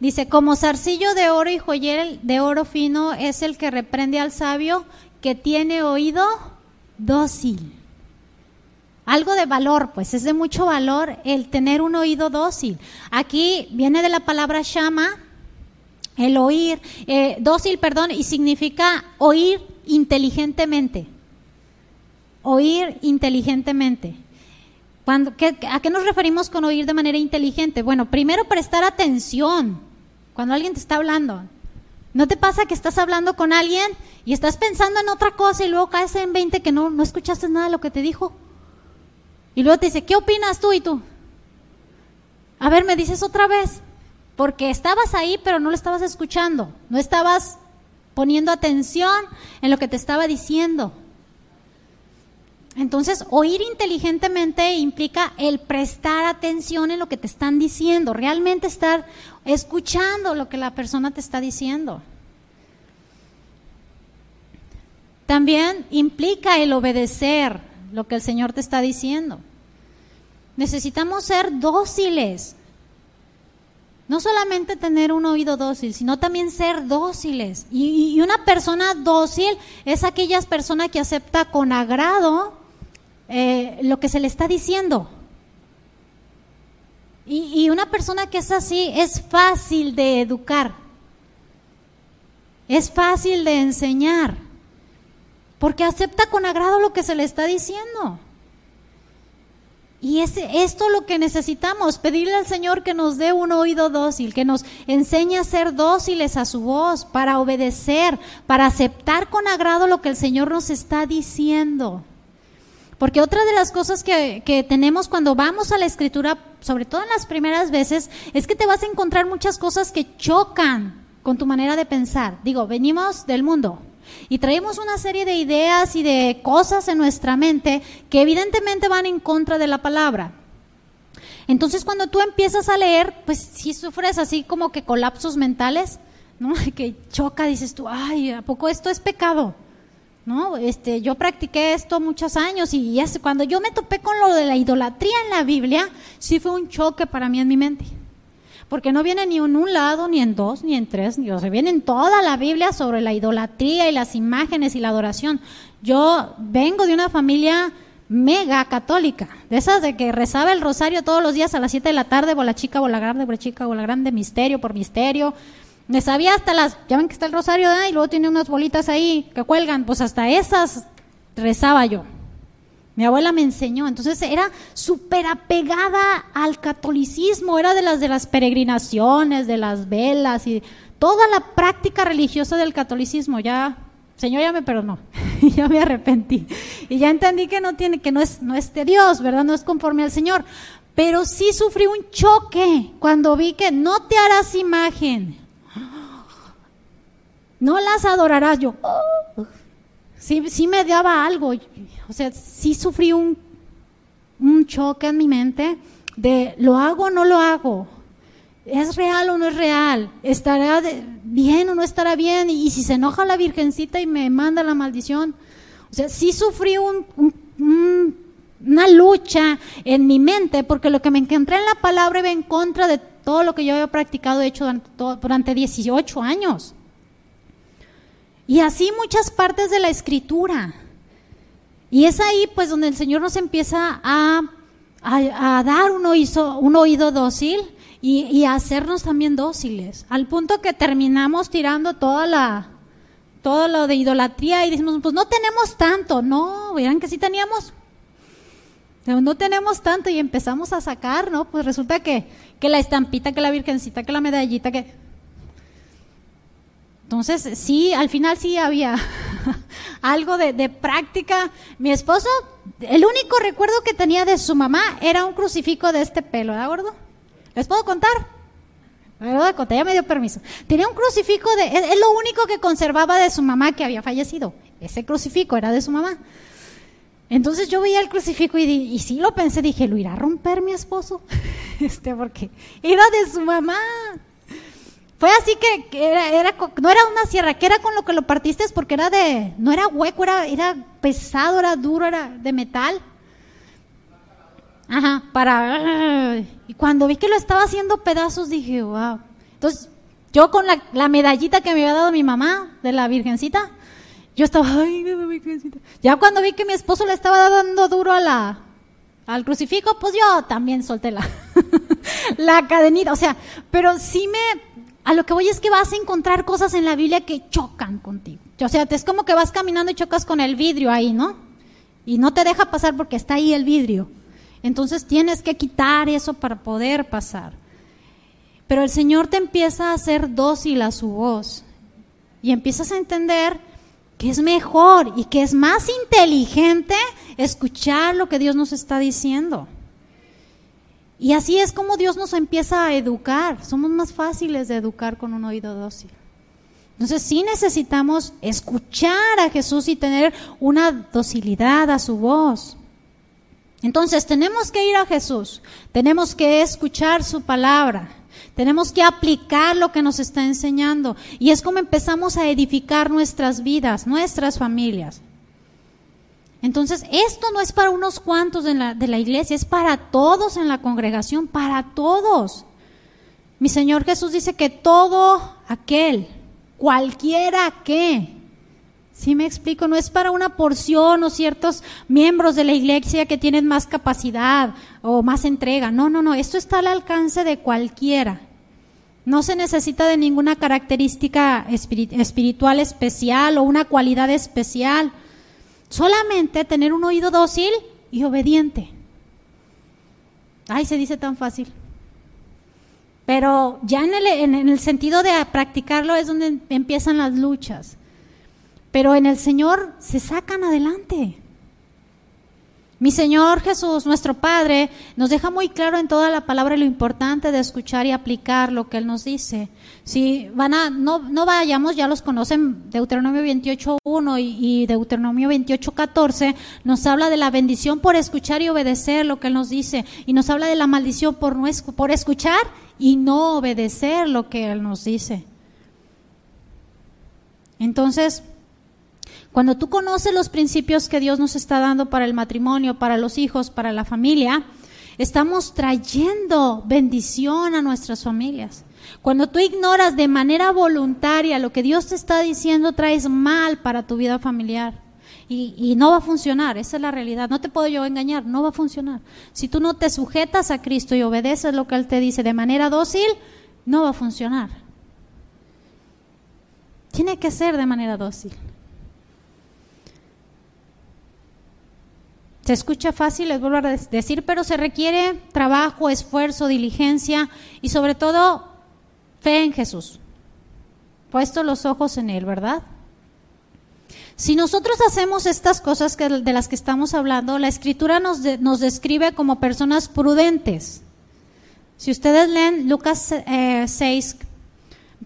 Dice, como zarcillo de oro y joyel de oro fino es el que reprende al sabio que tiene oído dócil. Algo de valor, pues es de mucho valor el tener un oído dócil. Aquí viene de la palabra shama, el oír, eh, dócil, perdón, y significa oír inteligentemente. Oír inteligentemente. Cuando, ¿A qué nos referimos con oír de manera inteligente? Bueno, primero prestar atención cuando alguien te está hablando. ¿No te pasa que estás hablando con alguien y estás pensando en otra cosa y luego caes en 20 que no, no escuchaste nada de lo que te dijo? Y luego te dice, ¿qué opinas tú y tú? A ver, me dices otra vez, porque estabas ahí pero no lo estabas escuchando, no estabas poniendo atención en lo que te estaba diciendo. Entonces, oír inteligentemente implica el prestar atención en lo que te están diciendo, realmente estar escuchando lo que la persona te está diciendo. También implica el obedecer lo que el Señor te está diciendo. Necesitamos ser dóciles. No solamente tener un oído dócil, sino también ser dóciles. Y, y una persona dócil es aquella persona que acepta con agrado eh, lo que se le está diciendo. Y, y una persona que es así es fácil de educar. Es fácil de enseñar. Porque acepta con agrado lo que se le está diciendo. Y es esto lo que necesitamos, pedirle al Señor que nos dé un oído dócil, que nos enseñe a ser dóciles a su voz, para obedecer, para aceptar con agrado lo que el Señor nos está diciendo. Porque otra de las cosas que, que tenemos cuando vamos a la escritura, sobre todo en las primeras veces, es que te vas a encontrar muchas cosas que chocan con tu manera de pensar. Digo, venimos del mundo, y traemos una serie de ideas y de cosas en nuestra mente que evidentemente van en contra de la palabra. Entonces cuando tú empiezas a leer, pues si sufres así como que colapsos mentales, ¿no? Que choca, dices tú, ay, ¿a poco esto es pecado? ¿No? Este, yo practiqué esto muchos años y cuando yo me topé con lo de la idolatría en la Biblia, sí fue un choque para mí en mi mente porque no viene ni en un lado, ni en dos, ni en tres, ni, o viene en toda la Biblia sobre la idolatría y las imágenes y la adoración. Yo vengo de una familia mega católica, de esas de que rezaba el rosario todos los días a las 7 de la tarde, bola chica, bola grande, bola chica, bola grande, misterio por misterio. Me sabía hasta las, ya ven que está el rosario, y luego tiene unas bolitas ahí que cuelgan, pues hasta esas rezaba yo. Mi abuela me enseñó, entonces era súper apegada al catolicismo, era de las de las peregrinaciones, de las velas y toda la práctica religiosa del catolicismo. Ya, Señor, ya me perdonó, ya me arrepentí. Y ya entendí que no tiene, que no es, no es de Dios, verdad, no es conforme al Señor. Pero sí sufrí un choque cuando vi que no te harás imagen, no las adorarás. Yo, sí, sí me daba algo. O sea, sí sufrí un, un choque en mi mente de lo hago o no lo hago. ¿Es real o no es real? ¿Estará bien o no estará bien? Y, si se enoja la virgencita y me manda la maldición. O sea, sí sufrí un, una lucha en mi mente porque lo que me encontré en la palabra iba en contra de todo lo que yo había practicado, hecho durante, durante 18 años. Y así muchas partes de la escritura. Y es ahí pues donde el Señor nos empieza a, a, dar un oído, oído dócil y, a hacernos también dóciles, al punto que terminamos tirando toda la, todo lo de idolatría y decimos, pues no tenemos tanto, no, verán que sí teníamos, no tenemos tanto y empezamos a sacar, ¿no? Pues resulta que, que la estampita, que la virgencita, que la medallita, que entonces, sí, al final sí había algo de, práctica. Mi esposo, el único recuerdo que tenía de su mamá era un crucifijo de este pelo, ¿de acuerdo? ¿Les puedo contar? ¿Verdad? Ya me dio permiso. Tenía un crucifijo de, es, lo único que conservaba de su mamá que había fallecido. Ese crucifijo era de su mamá. Entonces yo veía el crucifijo y, y sí lo pensé, dije, ¿lo irá a romper mi esposo? este, porque era de su mamá. Fue así que, era, era, no era una sierra, que era con lo que lo partiste porque era de, no era hueco, era, era pesado, era duro, era de metal. Ajá, para... Y cuando vi que lo estaba haciendo pedazos dije, wow. Entonces, yo con la, medallita que me había dado mi mamá de la virgencita, yo estaba, ay, virgencita. Ya cuando vi que mi esposo le estaba dando duro a la, al crucifijo, pues yo también solté la, la cadenita. O sea, pero sí me, a lo que voy es que vas a encontrar cosas en la Biblia que chocan contigo. O sea, es como que vas caminando y chocas con el vidrio ahí, ¿no? Y no te deja pasar porque está ahí el vidrio. Entonces tienes que quitar eso para poder pasar. Pero el Señor te empieza a hacer dócil a su voz. Y empiezas a entender que es mejor y que es más inteligente escuchar lo que Dios nos está diciendo. Y así es como Dios nos empieza a educar. Somos más fáciles de educar con un oído dócil. Entonces sí necesitamos escuchar a Jesús y tener una docilidad a su voz. Entonces tenemos que ir a Jesús, tenemos que escuchar su palabra, tenemos que aplicar lo que nos está enseñando. Y es como empezamos a edificar nuestras vidas, nuestras familias. Entonces, esto no es para unos cuantos de la, de la iglesia, es para todos en la congregación, para todos. Mi Señor Jesús dice que todo aquel, cualquiera que ¿Sí me explico? No es para una porción o ciertos miembros de la iglesia que tienen más capacidad o más entrega. No, no, no. Esto está al alcance de cualquiera. No se necesita de ninguna característica espiritual especial o una cualidad especial. Solamente tener un oído dócil y obediente. Ay, se dice tan fácil. Pero ya en el, en el sentido de practicarlo es donde empiezan las luchas. Pero en el Señor se sacan adelante. Mi Señor Jesús, nuestro Padre, nos deja muy claro en toda la palabra lo importante de escuchar y aplicar lo que Él nos dice. Si van a, no, no vayamos, ya los conocen, Deuteronomio 28.1 y, y Deuteronomio 28.14, nos habla de la bendición por escuchar y obedecer lo que Él nos dice. Y nos habla de la maldición por, no, por escuchar y no obedecer lo que Él nos dice. Entonces, cuando tú conoces los principios que Dios nos está dando para el matrimonio, para los hijos, para la familia, estamos trayendo bendición a nuestras familias. Cuando tú ignoras de manera voluntaria lo que Dios te está diciendo, traes mal para tu vida familiar. Y, no va a funcionar, esa es la realidad. No te puedo yo engañar, no va a funcionar. Si tú no te sujetas a Cristo y obedeces lo que Él te dice de manera dócil, no va a funcionar. Tiene que ser de manera dócil. Se escucha fácil, les vuelvo a decir, pero se requiere trabajo, esfuerzo, diligencia y sobre todo fe en Jesús. Puesto los ojos en Él, ¿verdad? Si nosotros hacemos estas cosas que, de las que estamos hablando, la escritura nos, nos describe como personas prudentes. Si ustedes leen Lucas 6, eh,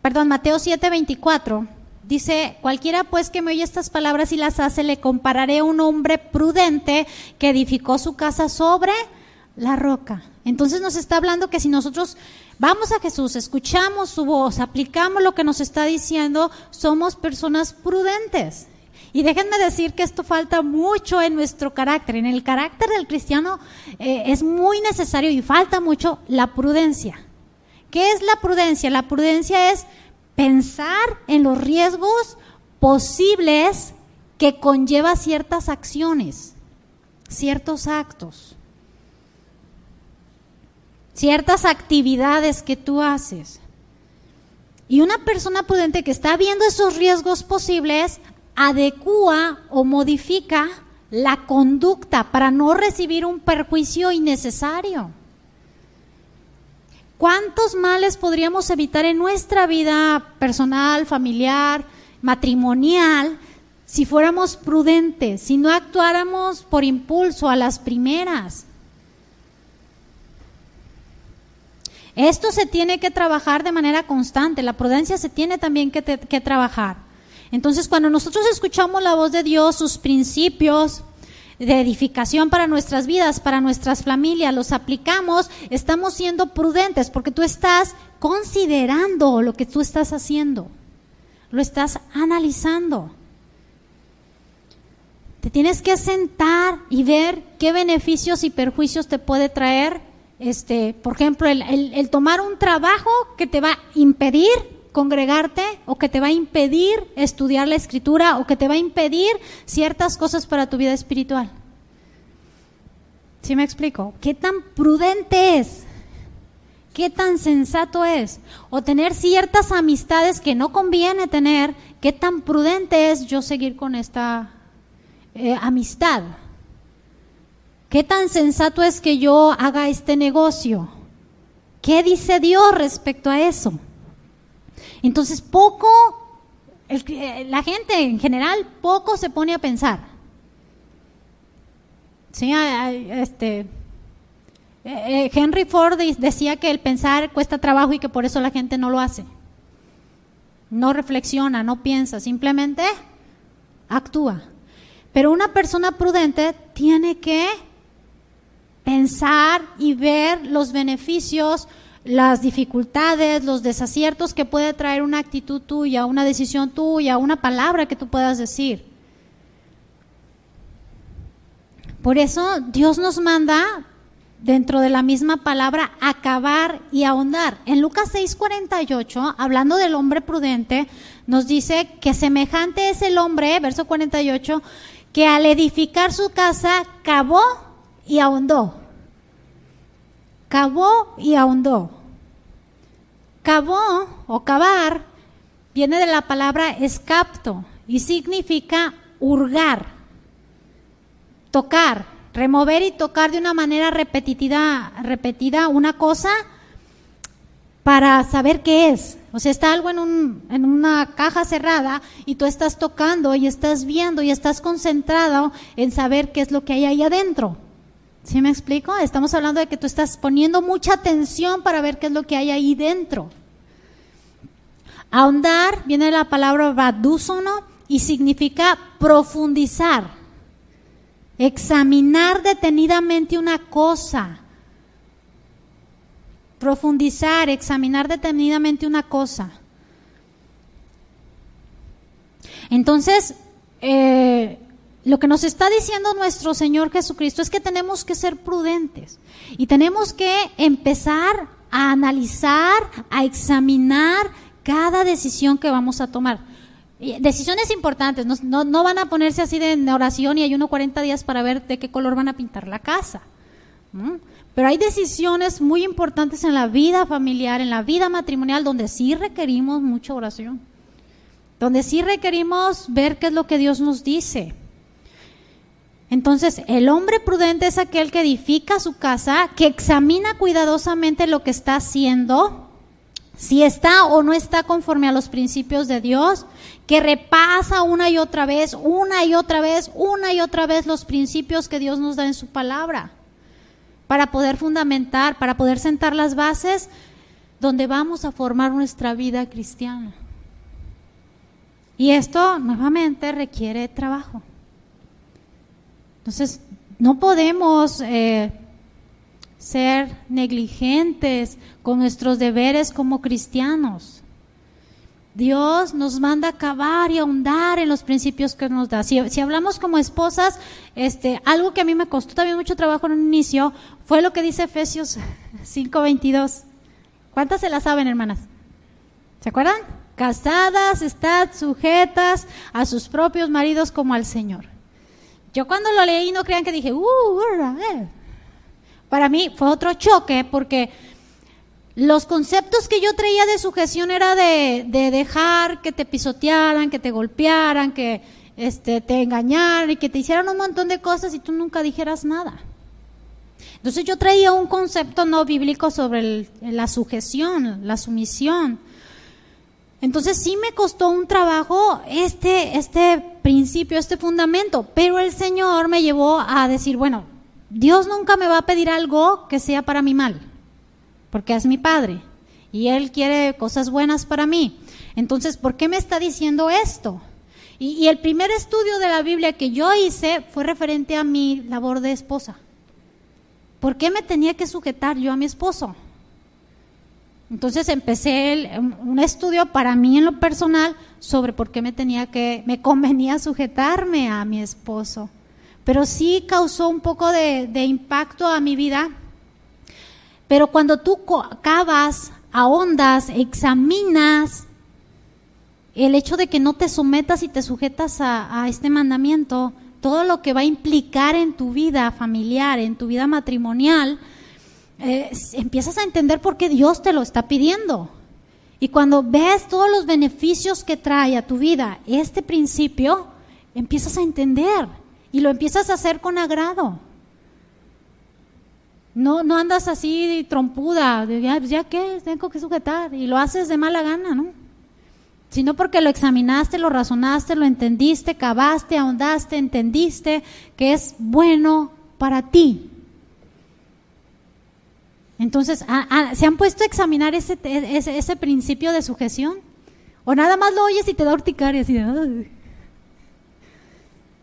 perdón, Mateo 7, 24, Dice, cualquiera pues que me oye estas palabras y las hace, le compararé a un hombre prudente que edificó su casa sobre la roca. Entonces nos está hablando que si nosotros vamos a Jesús, escuchamos su voz, aplicamos lo que nos está diciendo, somos personas prudentes. Y déjenme decir que esto falta mucho en nuestro carácter. En el carácter del cristiano eh, es muy necesario y falta mucho la prudencia. ¿Qué es la prudencia? La prudencia es pensar en los riesgos posibles que conlleva ciertas acciones, ciertos actos, ciertas actividades que tú haces. Y una persona prudente que está viendo esos riesgos posibles adecua o modifica la conducta para no recibir un perjuicio innecesario. ¿Cuántos males podríamos evitar en nuestra vida personal, familiar, matrimonial, si fuéramos prudentes, si no actuáramos por impulso a las primeras? Esto se tiene que trabajar de manera constante, la prudencia se tiene también que, trabajar. Entonces, cuando nosotros escuchamos la voz de Dios, sus principios, de edificación para nuestras vidas, para nuestras familias, los aplicamos, estamos siendo prudentes porque tú estás considerando lo que tú estás haciendo, lo estás analizando. Te tienes que sentar y ver qué beneficios y perjuicios te puede traer, este, por ejemplo, el, el tomar un trabajo que te va a impedir congregarte o que te va a impedir estudiar la escritura o que te va a impedir ciertas cosas para tu vida espiritual. ¿Sí me explico? ¿Qué tan prudente es? ¿Qué tan sensato es? O tener ciertas amistades que no conviene tener, ¿qué tan prudente es yo seguir con esta eh, amistad? ¿Qué tan sensato es que yo haga este negocio? ¿Qué dice Dios respecto a eso? Entonces, poco, la gente en general, poco se pone a pensar. Sí, este, eh, eh, Henry Ford decía que el pensar cuesta trabajo y que por eso la gente no lo hace. No reflexiona, no piensa, simplemente actúa. Pero una persona prudente tiene que pensar y ver los beneficios, las dificultades, los desaciertos que puede traer una actitud tuya, una decisión tuya, una palabra que tú puedas decir. Por eso Dios nos manda dentro de la misma palabra acabar y ahondar. En Lucas 6:48, hablando del hombre prudente, nos dice que semejante es el hombre, verso 48, que al edificar su casa cavó y ahondó. Cavó y ahondó. Cavó o cavar viene de la palabra escapto y significa hurgar, tocar, remover y tocar de una manera repetida, repetida una cosa para saber qué es. O sea, está algo en, un, en una caja cerrada y tú estás tocando y estás viendo y estás concentrado en saber qué es lo que hay ahí adentro. ¿Sí me explico? Estamos hablando de que tú estás poniendo mucha atención para ver qué es lo que hay ahí dentro. Ahondar viene de la palabra badúsono y significa profundizar, examinar detenidamente una cosa, profundizar, examinar detenidamente una cosa. Entonces, eh, lo que nos está diciendo nuestro Señor Jesucristo es que tenemos que ser prudentes y tenemos que empezar a analizar, a examinar cada decisión que vamos a tomar. Decisiones importantes, no, van a ponerse así de oración y hay uno 40 días para ver de qué color van a pintar la casa. Pero hay decisiones muy importantes en la vida familiar, en la vida matrimonial, donde sí requerimos mucha oración, donde sí requerimos ver qué es lo que Dios nos dice. Entonces, el hombre prudente es aquel que edifica su casa, que examina cuidadosamente lo que está haciendo, si está o no está conforme a los principios de Dios, que repasa una y otra vez, una y otra vez, una y otra vez los principios que Dios nos da en su palabra, para poder fundamentar, para poder sentar las bases donde vamos a formar nuestra vida cristiana. Y esto nuevamente requiere trabajo. Entonces, no podemos eh, ser negligentes con nuestros deberes como cristianos. Dios nos manda a acabar y ahondar en los principios que nos da. Si, hablamos como esposas, este, algo que a mí me costó también mucho trabajo en un inicio fue lo que dice Efesios 5:22. ¿Cuántas se la saben, hermanas? ¿Se acuerdan? Casadas, estad sujetas a sus propios maridos como al Señor. Yo cuando lo leí no crean que dije, uh, para mí fue otro choque porque los conceptos que yo traía de sujeción era de, dejar que te pisotearan, que te golpearan, que este, te engañaran y que te hicieran un montón de cosas y tú nunca dijeras nada. Entonces yo traía un concepto no bíblico sobre la sujeción, la sumisión. Entonces sí me costó un trabajo este, este principio, este fundamento, pero el Señor me llevó a decir, bueno, Dios nunca me va a pedir algo que sea para mi mal, porque es mi Padre y Él quiere cosas buenas para mí. Entonces, ¿por qué me está diciendo esto? Y, y el primer estudio de la Biblia que yo hice fue referente a mi labor de esposa. ¿Por qué me tenía que sujetar yo a mi esposo? Entonces empecé un estudio para mí en lo personal sobre por qué me tenía que, me convenía sujetarme a mi esposo. Pero sí causó un poco de, impacto a mi vida. Pero cuando tú acabas, ahondas, examinas el hecho de que no te sometas y te sujetas a este mandamiento, todo lo que va a implicar en tu vida familiar, en tu vida matrimonial, eh, empiezas a entender por qué Dios te lo está pidiendo. Y cuando ves todos los beneficios que trae a tu vida este principio, empiezas a entender y lo empiezas a hacer con agrado. No, no andas así trompuda, de, ya, ya que tengo que sujetar, y lo haces de mala gana, ¿no? Sino porque lo examinaste, lo razonaste, lo entendiste, cavaste, ahondaste, entendiste que es bueno para ti. Entonces, ¿se han puesto a examinar ese, ese, principio de sujeción? ¿O nada más lo oyes y te da urticaria? Así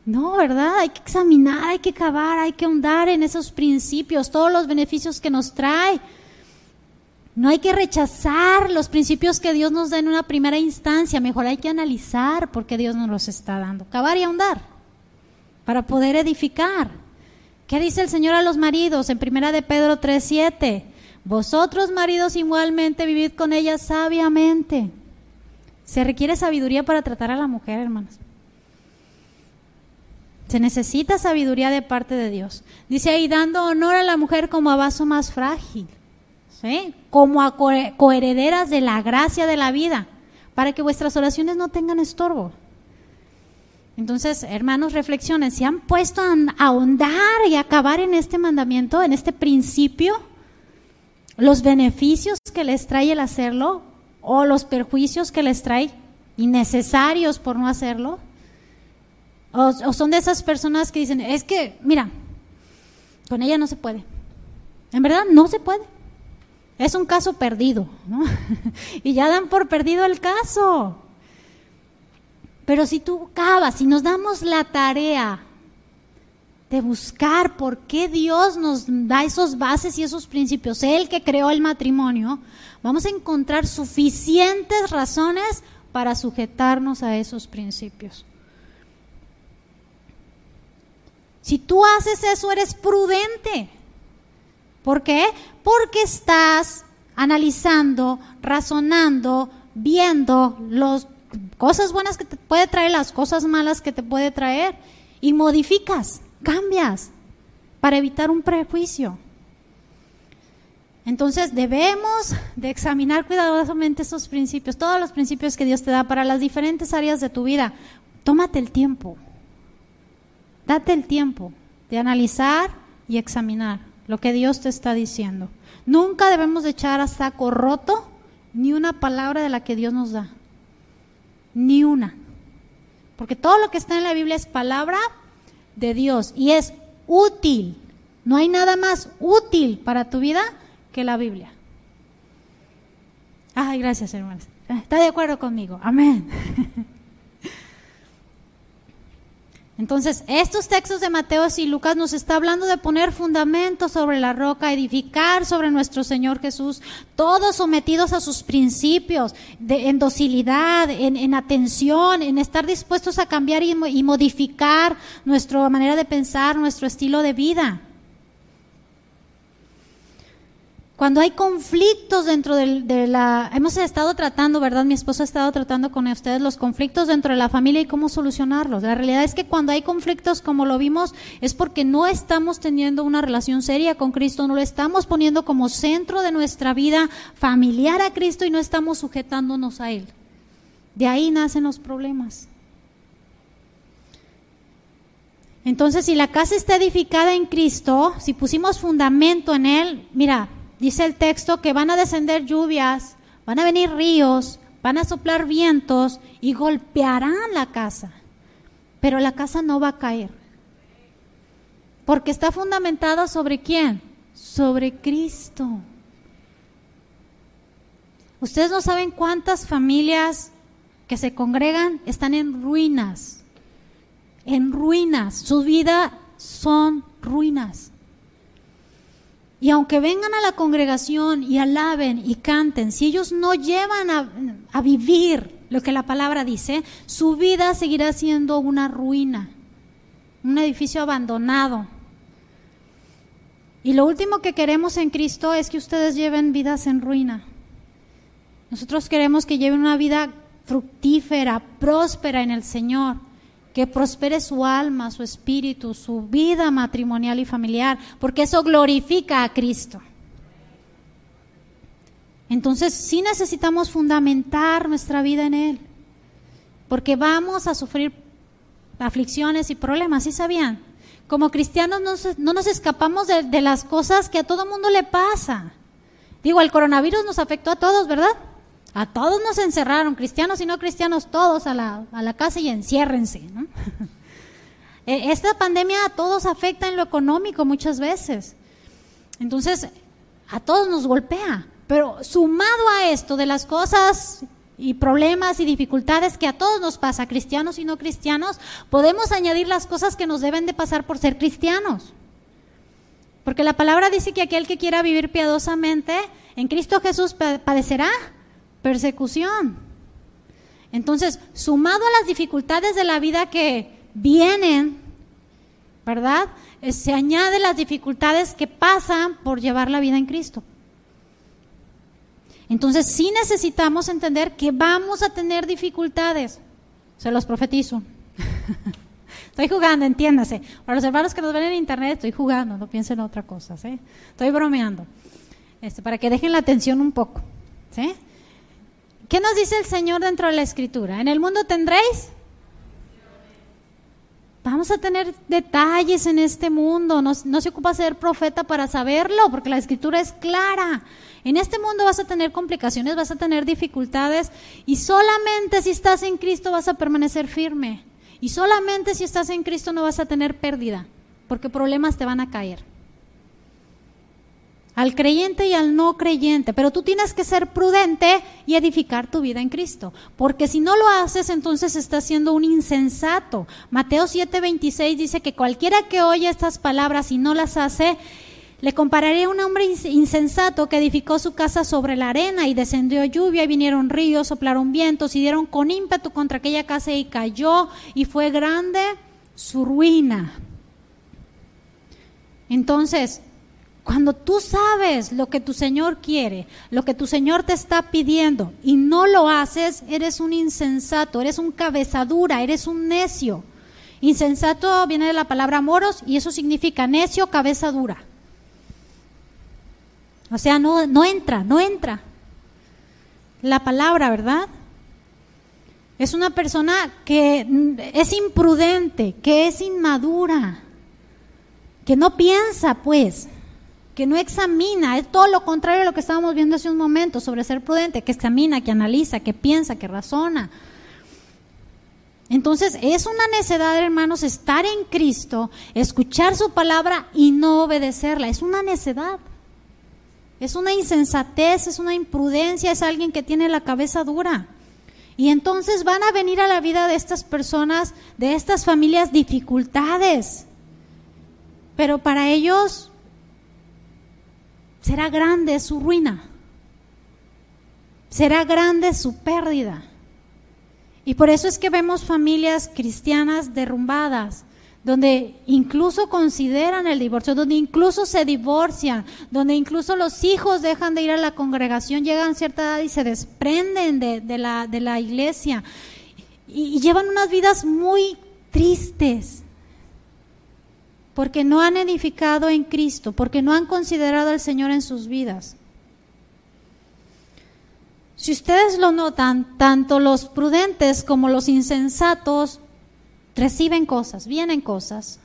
No, ¿verdad? Hay que examinar, hay que cavar, hay que ahondar en esos principios, todos los beneficios que nos trae. No hay que rechazar los principios que Dios nos da en una primera instancia, mejor hay que analizar por qué Dios nos los está dando. Cavar y ahondar para poder edificar. ¿Qué dice el Señor a los maridos en primera de Pedro 3:7? Vosotros maridos igualmente vivid con ella sabiamente. Se requiere sabiduría para tratar a la mujer, hermanos. Se necesita sabiduría de parte de Dios. Dice ahí, dando honor a la mujer como a vaso más frágil, ¿sí? como a coherederas de la gracia de la vida, para que vuestras oraciones no tengan estorbo. Entonces, hermanos, reflexionen, ¿se han puesto a ahondar y acabar en este mandamiento, en este principio? ¿Los beneficios que les trae el hacerlo o los perjuicios que les trae innecesarios por no hacerlo? ¿O, son de esas personas que dicen, es que, mira, con ella no se puede? En verdad, no se puede. Es un caso perdido, ¿no? y ya dan por perdido el caso. Pero si tú cavas, si nos damos la tarea de buscar por qué Dios nos da esos bases y esos principios, Él que creó el matrimonio, vamos a encontrar suficientes razones para sujetarnos a esos principios. Si tú haces eso, eres prudente. ¿Por qué? Porque estás analizando, razonando, viendo los cosas buenas que te puede traer, las cosas malas que te puede traer, y modificas, cambias, para evitar un prejuicio. Entonces debemos de examinar cuidadosamente esos principios, todos los principios que Dios te da para las diferentes áreas de tu vida. Tómate el tiempo, date el tiempo de analizar y examinar lo que Dios te está diciendo. Nunca debemos de echar a saco roto ni una palabra de la que Dios nos da ni una. Porque todo lo que está en la Biblia es palabra de Dios y es útil. No hay nada más útil para tu vida que la Biblia. Ay, gracias, hermanos. ¿Está de acuerdo conmigo? Amén. Entonces, estos textos de Mateo y Lucas nos está hablando de poner fundamentos sobre la roca, edificar sobre nuestro Señor Jesús, todos sometidos a sus principios, de, en docilidad, en, atención, en estar dispuestos a cambiar y, y modificar nuestra manera de pensar, nuestro estilo de vida. Cuando hay conflictos dentro de, la... Hemos estado tratando, ¿verdad? Mi esposo ha estado tratando con ustedes los conflictos dentro de la familia y cómo solucionarlos. La realidad es que cuando hay conflictos, como lo vimos, es porque no estamos teniendo una relación seria con Cristo, no lo estamos poniendo como centro de nuestra vida familiar a Cristo y no estamos sujetándonos a Él. De ahí nacen los problemas. Entonces, si la casa está edificada en Cristo, si pusimos fundamento en Él, mira, dice el texto que van a descender lluvias, van a venir ríos, van a soplar vientos y golpearán la casa. Pero la casa no va a caer. Porque está fundamentada sobre quién? Sobre Cristo. Ustedes no saben cuántas familias que se congregan están en ruinas. En ruinas. Su vida son ruinas. Y aunque vengan a la congregación y alaben y canten, si ellos no llevan a, vivir lo que la palabra dice, su vida seguirá siendo una ruina, un edificio abandonado. Y lo último que queremos en Cristo es que ustedes lleven vidas en ruina. Nosotros queremos que lleven una vida fructífera, próspera en el Señor que prospere su alma, su espíritu, su vida matrimonial y familiar, porque eso glorifica a Cristo. Entonces sí necesitamos fundamentar nuestra vida en Él, porque vamos a sufrir aflicciones y problemas, ¿sí sabían? Como cristianos no, nos escapamos de, de las cosas que a todo mundo le pasa. Digo, el coronavirus nos afectó a todos, ¿verdad? A todos nos encerraron, cristianos y no cristianos, todos a la, a la casa y enciérrense. E, esta pandemia a todos afecta en lo económico muchas veces. Entonces, a todos nos golpea. Pero sumado a esto de las cosas y problemas y dificultades que a todos nos pasa, cristianos y no cristianos, podemos añadir las cosas que nos deben de pasar por ser cristianos. Porque la palabra dice que aquel que quiera vivir piadosamente en Cristo Jesús padecerá persecución. Entonces, sumado a las dificultades de la vida que vienen, ¿verdad? Eh, se añade las dificultades que pasan por llevar la vida en Cristo. Entonces sí necesitamos entender que vamos a tener dificultades. Se los profetizo. estoy jugando, entiéndase. Para los hermanos que nos ven en internet, estoy jugando, no piensen en otra cosa. ¿sí? Estoy bromeando. Este, para que dejen la atención un poco. ¿sí? ¿Qué nos dice el Señor dentro de la Escritura? En el mundo tendréis Vamos a tener detalles en este mundo. No, se ocupa ser profeta para saberlo, porque la escritura es clara. En este mundo vas a tener complicaciones, vas a tener dificultades, y solamente si estás en Cristo vas a permanecer firme. Y solamente si estás en Cristo no vas a tener pérdida, porque problemas te van a caer al creyente y al no creyente, pero tú tienes que ser prudente y edificar tu vida en Cristo, porque si no lo haces, entonces estás siendo un insensato. Mateo 7:26 dice que cualquiera que oye estas palabras y no las hace, le compararé a un hombre insensato que edificó su casa sobre la arena y descendió lluvia y vinieron ríos, soplaron vientos y dieron con ímpetu contra aquella casa y cayó y fue grande su ruina. Entonces, cuando tú sabes lo que tu Señor quiere, lo que tu Señor te está pidiendo y no lo haces, eres un insensato, eres un cabezadura, eres un necio. Insensato viene de la palabra moros y eso significa necio, cabeza dura. O sea, no, no entra, no entra. La palabra, ¿verdad? Es una persona que es imprudente, que es inmadura, que no piensa, pues que no examina, es todo lo contrario a lo que estábamos viendo hace un momento sobre ser prudente, que examina, que analiza, que piensa, que razona. Entonces es una necedad, hermanos, estar en Cristo, escuchar su palabra y no obedecerla. Es una necedad. Es una insensatez, es una imprudencia, es alguien que tiene la cabeza dura. Y entonces van a venir a la vida de estas personas, de estas familias, dificultades. Pero para ellos será grande su ruina, será grande su pérdida. Y por eso es que vemos familias cristianas derrumbadas, donde incluso consideran el divorcio, donde incluso se divorcian, donde incluso los hijos dejan de ir a la congregación, llegan a cierta edad y se desprenden de, la, iglesia. Y llevan unas vidas muy tristes porque no han edificado en Cristo, porque no han considerado al Señor en sus vidas. Si ustedes lo notan, tanto los prudentes como los insensatos reciben cosas, vienen cosas.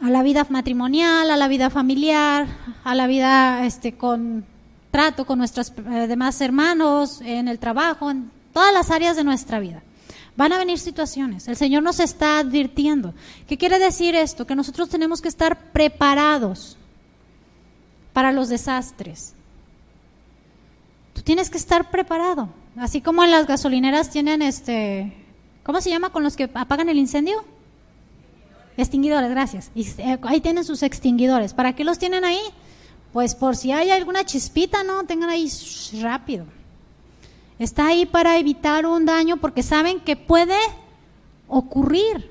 A la vida matrimonial, a la vida familiar, a la vida este, con trato con nuestros eh, demás hermanos, en el trabajo, en todas las áreas de nuestra vida. Van a venir situaciones. El Señor nos está advirtiendo. ¿Qué quiere decir esto? Que nosotros tenemos que estar preparados para los desastres. Tú tienes que estar preparado. Así como en las gasolineras tienen este, ¿cómo se llama con los que apagan el incendio? Extinguidores, gracias. Eh, ahí tienen sus extinguidores. ¿Para qué los tienen ahí? Pues por si hay alguna chispita, ¿no? Tengan ahí rápido. Está ahí para evitar un daño porque saben que puede ocurrir.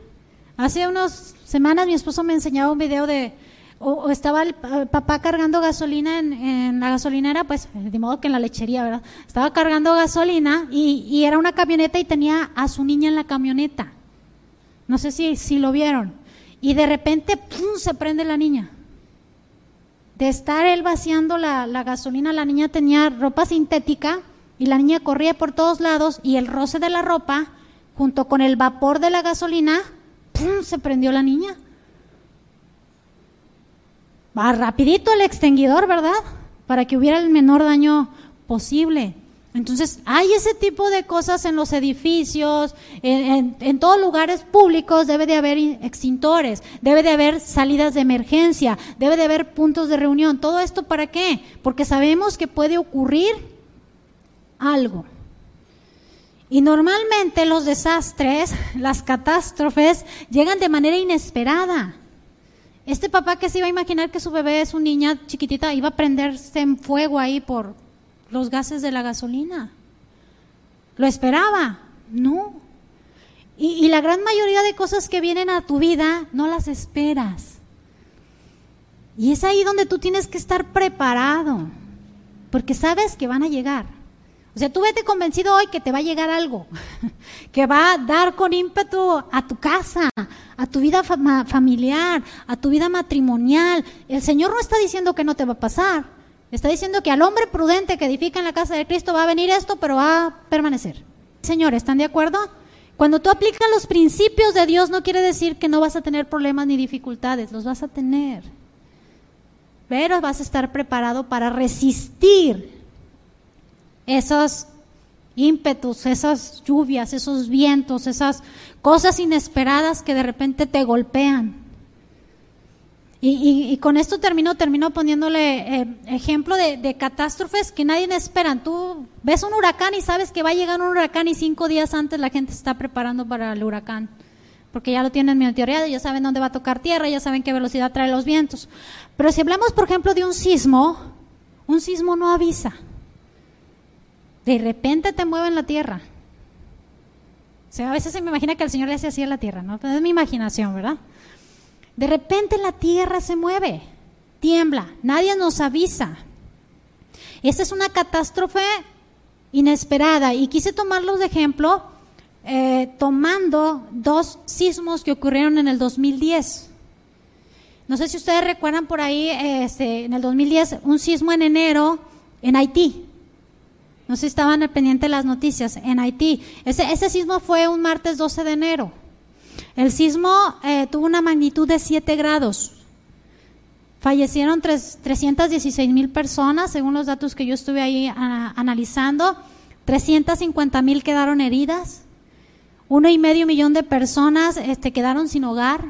Hace unas semanas mi esposo me enseñaba un video de, o, estaba el papá cargando gasolina en, la gasolinera, pues de modo que en la lechería, ¿verdad? Estaba cargando gasolina y, era una camioneta y tenía a su niña en la camioneta. No sé si, si lo vieron. Y de repente, ¡pum!, se prende la niña. De estar él vaciando la, la gasolina, la niña tenía ropa sintética y la niña corría por todos lados y el roce de la ropa, junto con el vapor de la gasolina, ¡pum! se prendió la niña. Va rapidito el extinguidor, ¿verdad? Para que hubiera el menor daño posible. Entonces, hay ese tipo de cosas en los edificios, en, en, todos lugares públicos debe de haber extintores, debe de haber salidas de emergencia, debe de haber puntos de reunión. ¿Todo esto para qué? Porque sabemos que puede ocurrir algo. Y normalmente los desastres, las catástrofes, llegan de manera inesperada. Este papá que se iba a imaginar que su bebé, su niña chiquitita, iba a prenderse en fuego ahí por los gases de la gasolina. ¿Lo esperaba? No. Y, y la gran mayoría de cosas que vienen a tu vida no las esperas. Y es ahí donde tú tienes que estar preparado, porque sabes que van a llegar. O sea, tú vete convencido hoy que te va a llegar algo, que va a dar con ímpetu a tu casa, a tu vida familiar, a tu vida matrimonial. El Señor no está diciendo que no te va a pasar. Está diciendo que al hombre prudente que edifica en la casa de Cristo va a venir esto, pero va a permanecer. Señor, ¿están de acuerdo? Cuando tú aplicas los principios de Dios no quiere decir que no vas a tener problemas ni dificultades, los vas a tener pero vas a estar preparado para resistir esos ímpetus, esas lluvias, esos vientos, esas cosas inesperadas que de repente te golpean. Y, con esto termino, termino poniéndole eh, ejemplo de, de, catástrofes que nadie espera. Tú ves un huracán y sabes que va a llegar un huracán y cinco días antes la gente está preparando para el huracán porque ya lo tienen monitoreado, ya saben dónde va a tocar tierra, ya saben qué velocidad trae los vientos. Pero si hablamos, por ejemplo, de un sismo, un sismo no avisa. De repente te mueve en la tierra. O sea, a veces se me imagina que el Señor le hace así a la tierra, ¿no? es mi imaginación, ¿verdad? De repente la tierra se mueve, tiembla, nadie nos avisa. Esta es una catástrofe inesperada y quise tomarlos de ejemplo eh, tomando dos sismos que ocurrieron en el 2010. No sé si ustedes recuerdan por ahí, este, en el 2010, un sismo en enero en Haití. No sé si estaban pendientes de las noticias, en Haití. Ese, ese sismo fue un martes 12 de enero. El sismo eh, tuvo una magnitud de 7 grados. Fallecieron 316 mil personas, según los datos que yo estuve ahí analizando. 350 mil quedaron heridas. Uno y medio millón de personas este, quedaron sin hogar.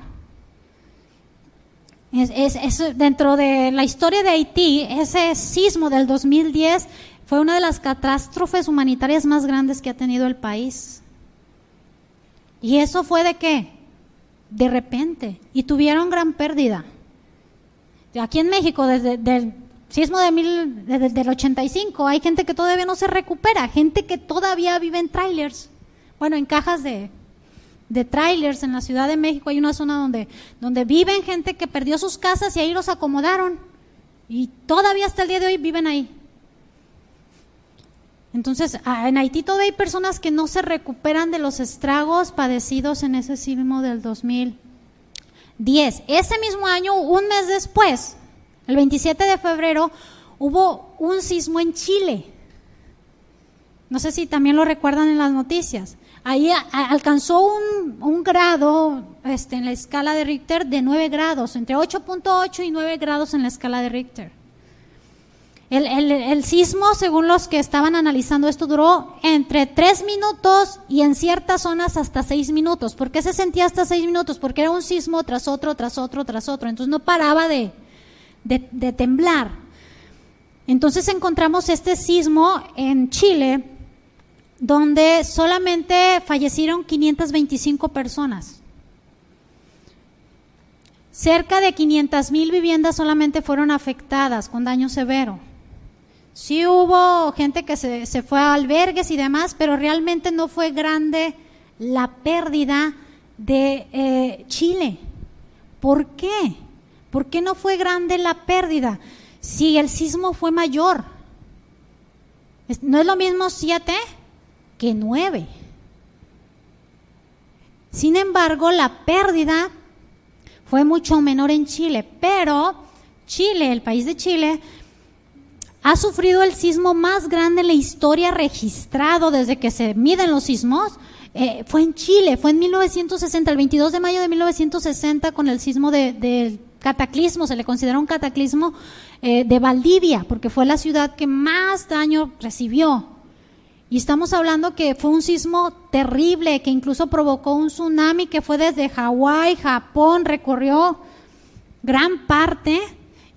Es, dentro de la historia de Haití, ese sismo del 2010 fue una de las catástrofes humanitarias más grandes que ha tenido el país. ¿Y eso fue de qué? De repente. Y tuvieron gran pérdida. Aquí en México, desde el sismo de mil, desde el 85, hay gente que todavía no se recupera, gente que todavía vive en trailers bueno, en cajas de, trailers en la Ciudad de México hay una zona donde, donde viven gente que perdió sus casas y ahí los acomodaron. Y todavía hasta el día de hoy viven ahí. Entonces, en Haití todavía hay personas que no se recuperan de los estragos padecidos en ese sismo del 2010. Ese mismo año, un mes después, el 27 de febrero, hubo un sismo en Chile. No sé si también lo recuerdan en las noticias ahí alcanzó un, grado este, en la escala de Richter de 9 grados, entre 8.8 y 9 grados en la escala de Richter. El, sismo, según los que estaban analizando esto, duró entre 3 minutos y en ciertas zonas hasta 6 minutos. ¿Por qué se sentía hasta 6 minutos? Porque era un sismo tras otro, tras otro, tras otro. Entonces no paraba de, de temblar. Entonces encontramos este sismo en Chile donde solamente fallecieron 525 personas. Cerca de 500 mil viviendas solamente fueron afectadas con daño severo. Sí hubo gente que se, fue a albergues y demás, pero realmente no fue grande la pérdida de eh, Chile. ¿Por qué? ¿Por qué no fue grande la pérdida? Si el sismo fue mayor. ¿No es lo mismo siete que nueve. Sin embargo, la pérdida fue mucho menor en Chile, pero Chile, el país de Chile, ha sufrido el sismo más grande en la historia registrado desde que se miden los sismos. Eh, fue en Chile, fue en 1960, el 22 de mayo de 1960, con el sismo de, cataclismo, se le considera un cataclismo eh, de Valdivia, porque fue la ciudad que más daño recibió. Y estamos hablando que fue un sismo terrible, que incluso provocó un tsunami que fue desde Hawái, Japón, recorrió gran parte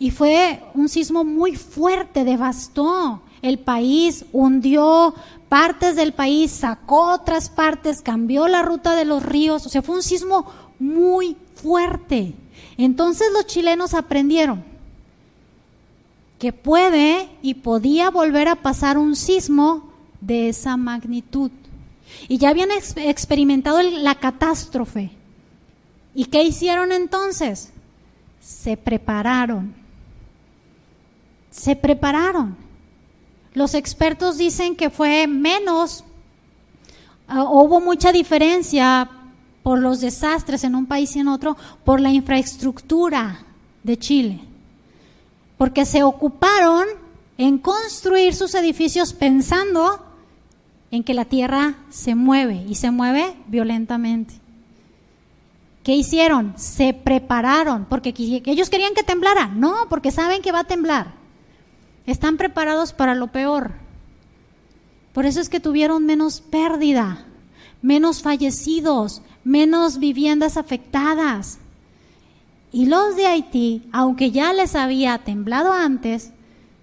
y fue un sismo muy fuerte, devastó el país, hundió partes del país, sacó otras partes, cambió la ruta de los ríos, o sea, fue un sismo muy fuerte. Entonces los chilenos aprendieron que puede y podía volver a pasar un sismo de esa magnitud. y ya habían experimentado la catástrofe. ¿Y qué hicieron entonces? Se prepararon. Se prepararon. Los expertos dicen que fue menos, uh, hubo mucha diferencia por los desastres en un país y en otro, por la infraestructura de Chile. Porque se ocuparon en construir sus edificios pensando en que la tierra se mueve y se mueve violentamente. ¿Qué hicieron? Se prepararon, porque ellos querían que temblara. No, porque saben que va a temblar. Están preparados para lo peor. Por eso es que tuvieron menos pérdida, menos fallecidos, menos viviendas afectadas. Y los de Haití, aunque ya les había temblado antes,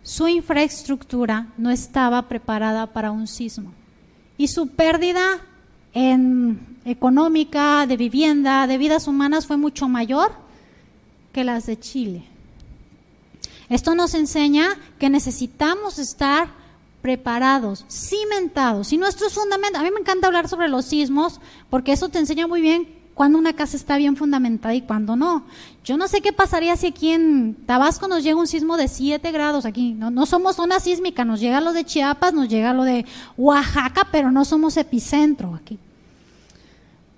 su infraestructura no estaba preparada para un sismo. Y su pérdida en económica, de vivienda, de vidas humanas fue mucho mayor que las de Chile. Esto nos enseña que necesitamos estar preparados, cimentados. Y nuestros fundamentos, a mí me encanta hablar sobre los sismos porque eso te enseña muy bien cuando una casa está bien fundamentada y cuando no. Yo no sé qué pasaría si aquí en Tabasco nos llega un sismo de 7 grados aquí. No, no somos zona sísmica, nos llega lo de Chiapas, nos llega lo de Oaxaca, pero no somos epicentro aquí.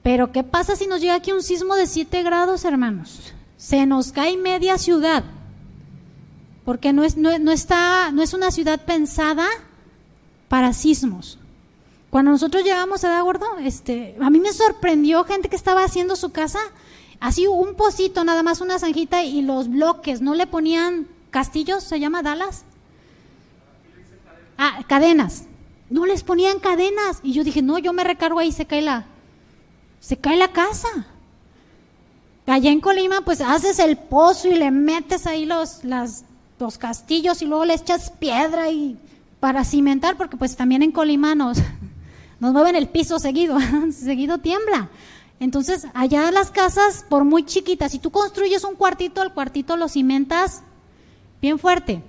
Pero ¿qué pasa si nos llega aquí un sismo de 7 grados, hermanos? Se nos cae media ciudad. Porque no es, no, está, no es una ciudad pensada para sismos. Cuando nosotros llegamos a Gordo, este, a mí me sorprendió gente que estaba haciendo su casa, así un pocito, nada más una zanjita y los bloques, no le ponían castillos, se llama Dallas. Ah, cadenas. No les ponían cadenas. Y yo dije, no, yo me recargo ahí, se cae la, se cae la casa. Allá en Colima, pues haces el pozo y le metes ahí los, las, los castillos y luego le echas piedra y para cimentar, porque pues también en Colima nos, mueven el piso seguido, seguido tiembla. Entonces, allá las casas, por muy chiquitas, si tú construyes un cuartito, el cuartito lo cimentas bien fuerte.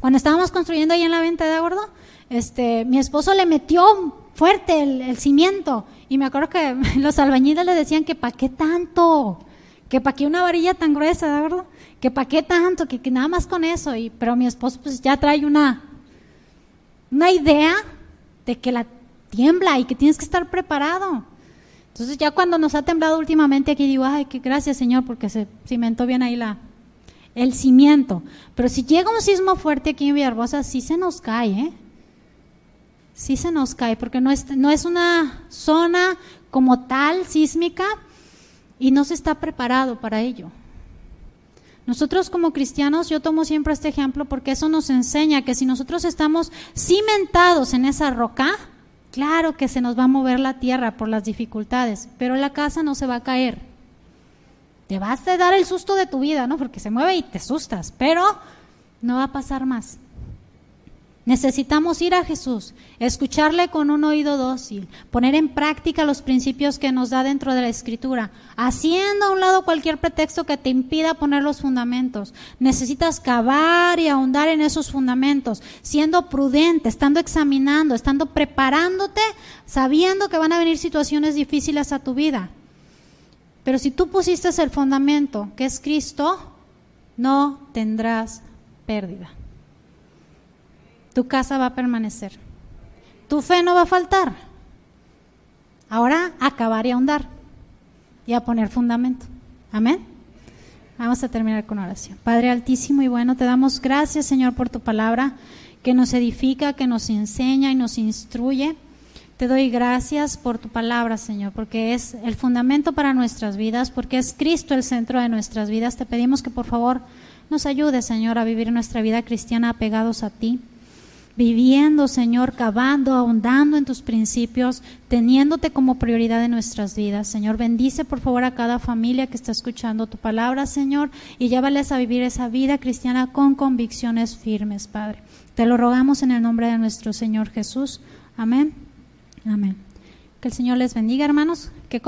Cuando estábamos construyendo ahí en la venta de acuerdo, este, mi esposo le metió fuerte el, cimiento y me acuerdo que los albañiles le decían que para qué tanto, que para qué una varilla tan gruesa, ¿de acuerdo? Que para qué tanto, que, que, nada más con eso. Y, pero mi esposo pues ya trae una, una idea de que la tiembla y que tienes que estar preparado. Entonces ya cuando nos ha temblado últimamente aquí digo, ay, qué gracias Señor, porque se cimentó bien ahí la, el cimiento. Pero si llega un sismo fuerte aquí en Villarbosa, sí se nos cae, ¿eh? Sí se nos cae, porque no es, no es una zona como tal sísmica y no se está preparado para ello. Nosotros como cristianos, yo tomo siempre este ejemplo porque eso nos enseña que si nosotros estamos cimentados en esa roca, claro que se nos va a mover la tierra por las dificultades, pero la casa no se va a caer. Te vas a dar el susto de tu vida, ¿no? Porque se mueve y te asustas, pero no va a pasar más. Necesitamos ir a Jesús, escucharle con un oído dócil, poner en práctica los principios que nos da dentro de la Escritura, haciendo a un lado cualquier pretexto que te impida poner los fundamentos. Necesitas cavar y ahondar en esos fundamentos, siendo prudente, estando examinando, estando preparándote, sabiendo que van a venir situaciones difíciles a tu vida. Pero si tú pusiste el fundamento, que es Cristo, no tendrás pérdida tu casa va a permanecer. Tu fe no va a faltar. Ahora acabar y ahondar y a poner fundamento. Amén. Vamos a terminar con oración. Padre Altísimo y bueno, te damos gracias, Señor, por tu palabra que nos edifica, que nos enseña y nos instruye. Te doy gracias por tu palabra, Señor, porque es el fundamento para nuestras vidas, porque es Cristo el centro de nuestras vidas. Te pedimos que por favor nos ayude, Señor, a vivir nuestra vida cristiana apegados a ti viviendo, Señor, cavando, ahondando en tus principios, teniéndote como prioridad en nuestras vidas. Señor, bendice por favor a cada familia que está escuchando tu palabra, Señor, y llévales a vivir esa vida cristiana con convicciones firmes, Padre. Te lo rogamos en el nombre de nuestro Señor Jesús. Amén. Amén. Que el Señor les bendiga, hermanos. Que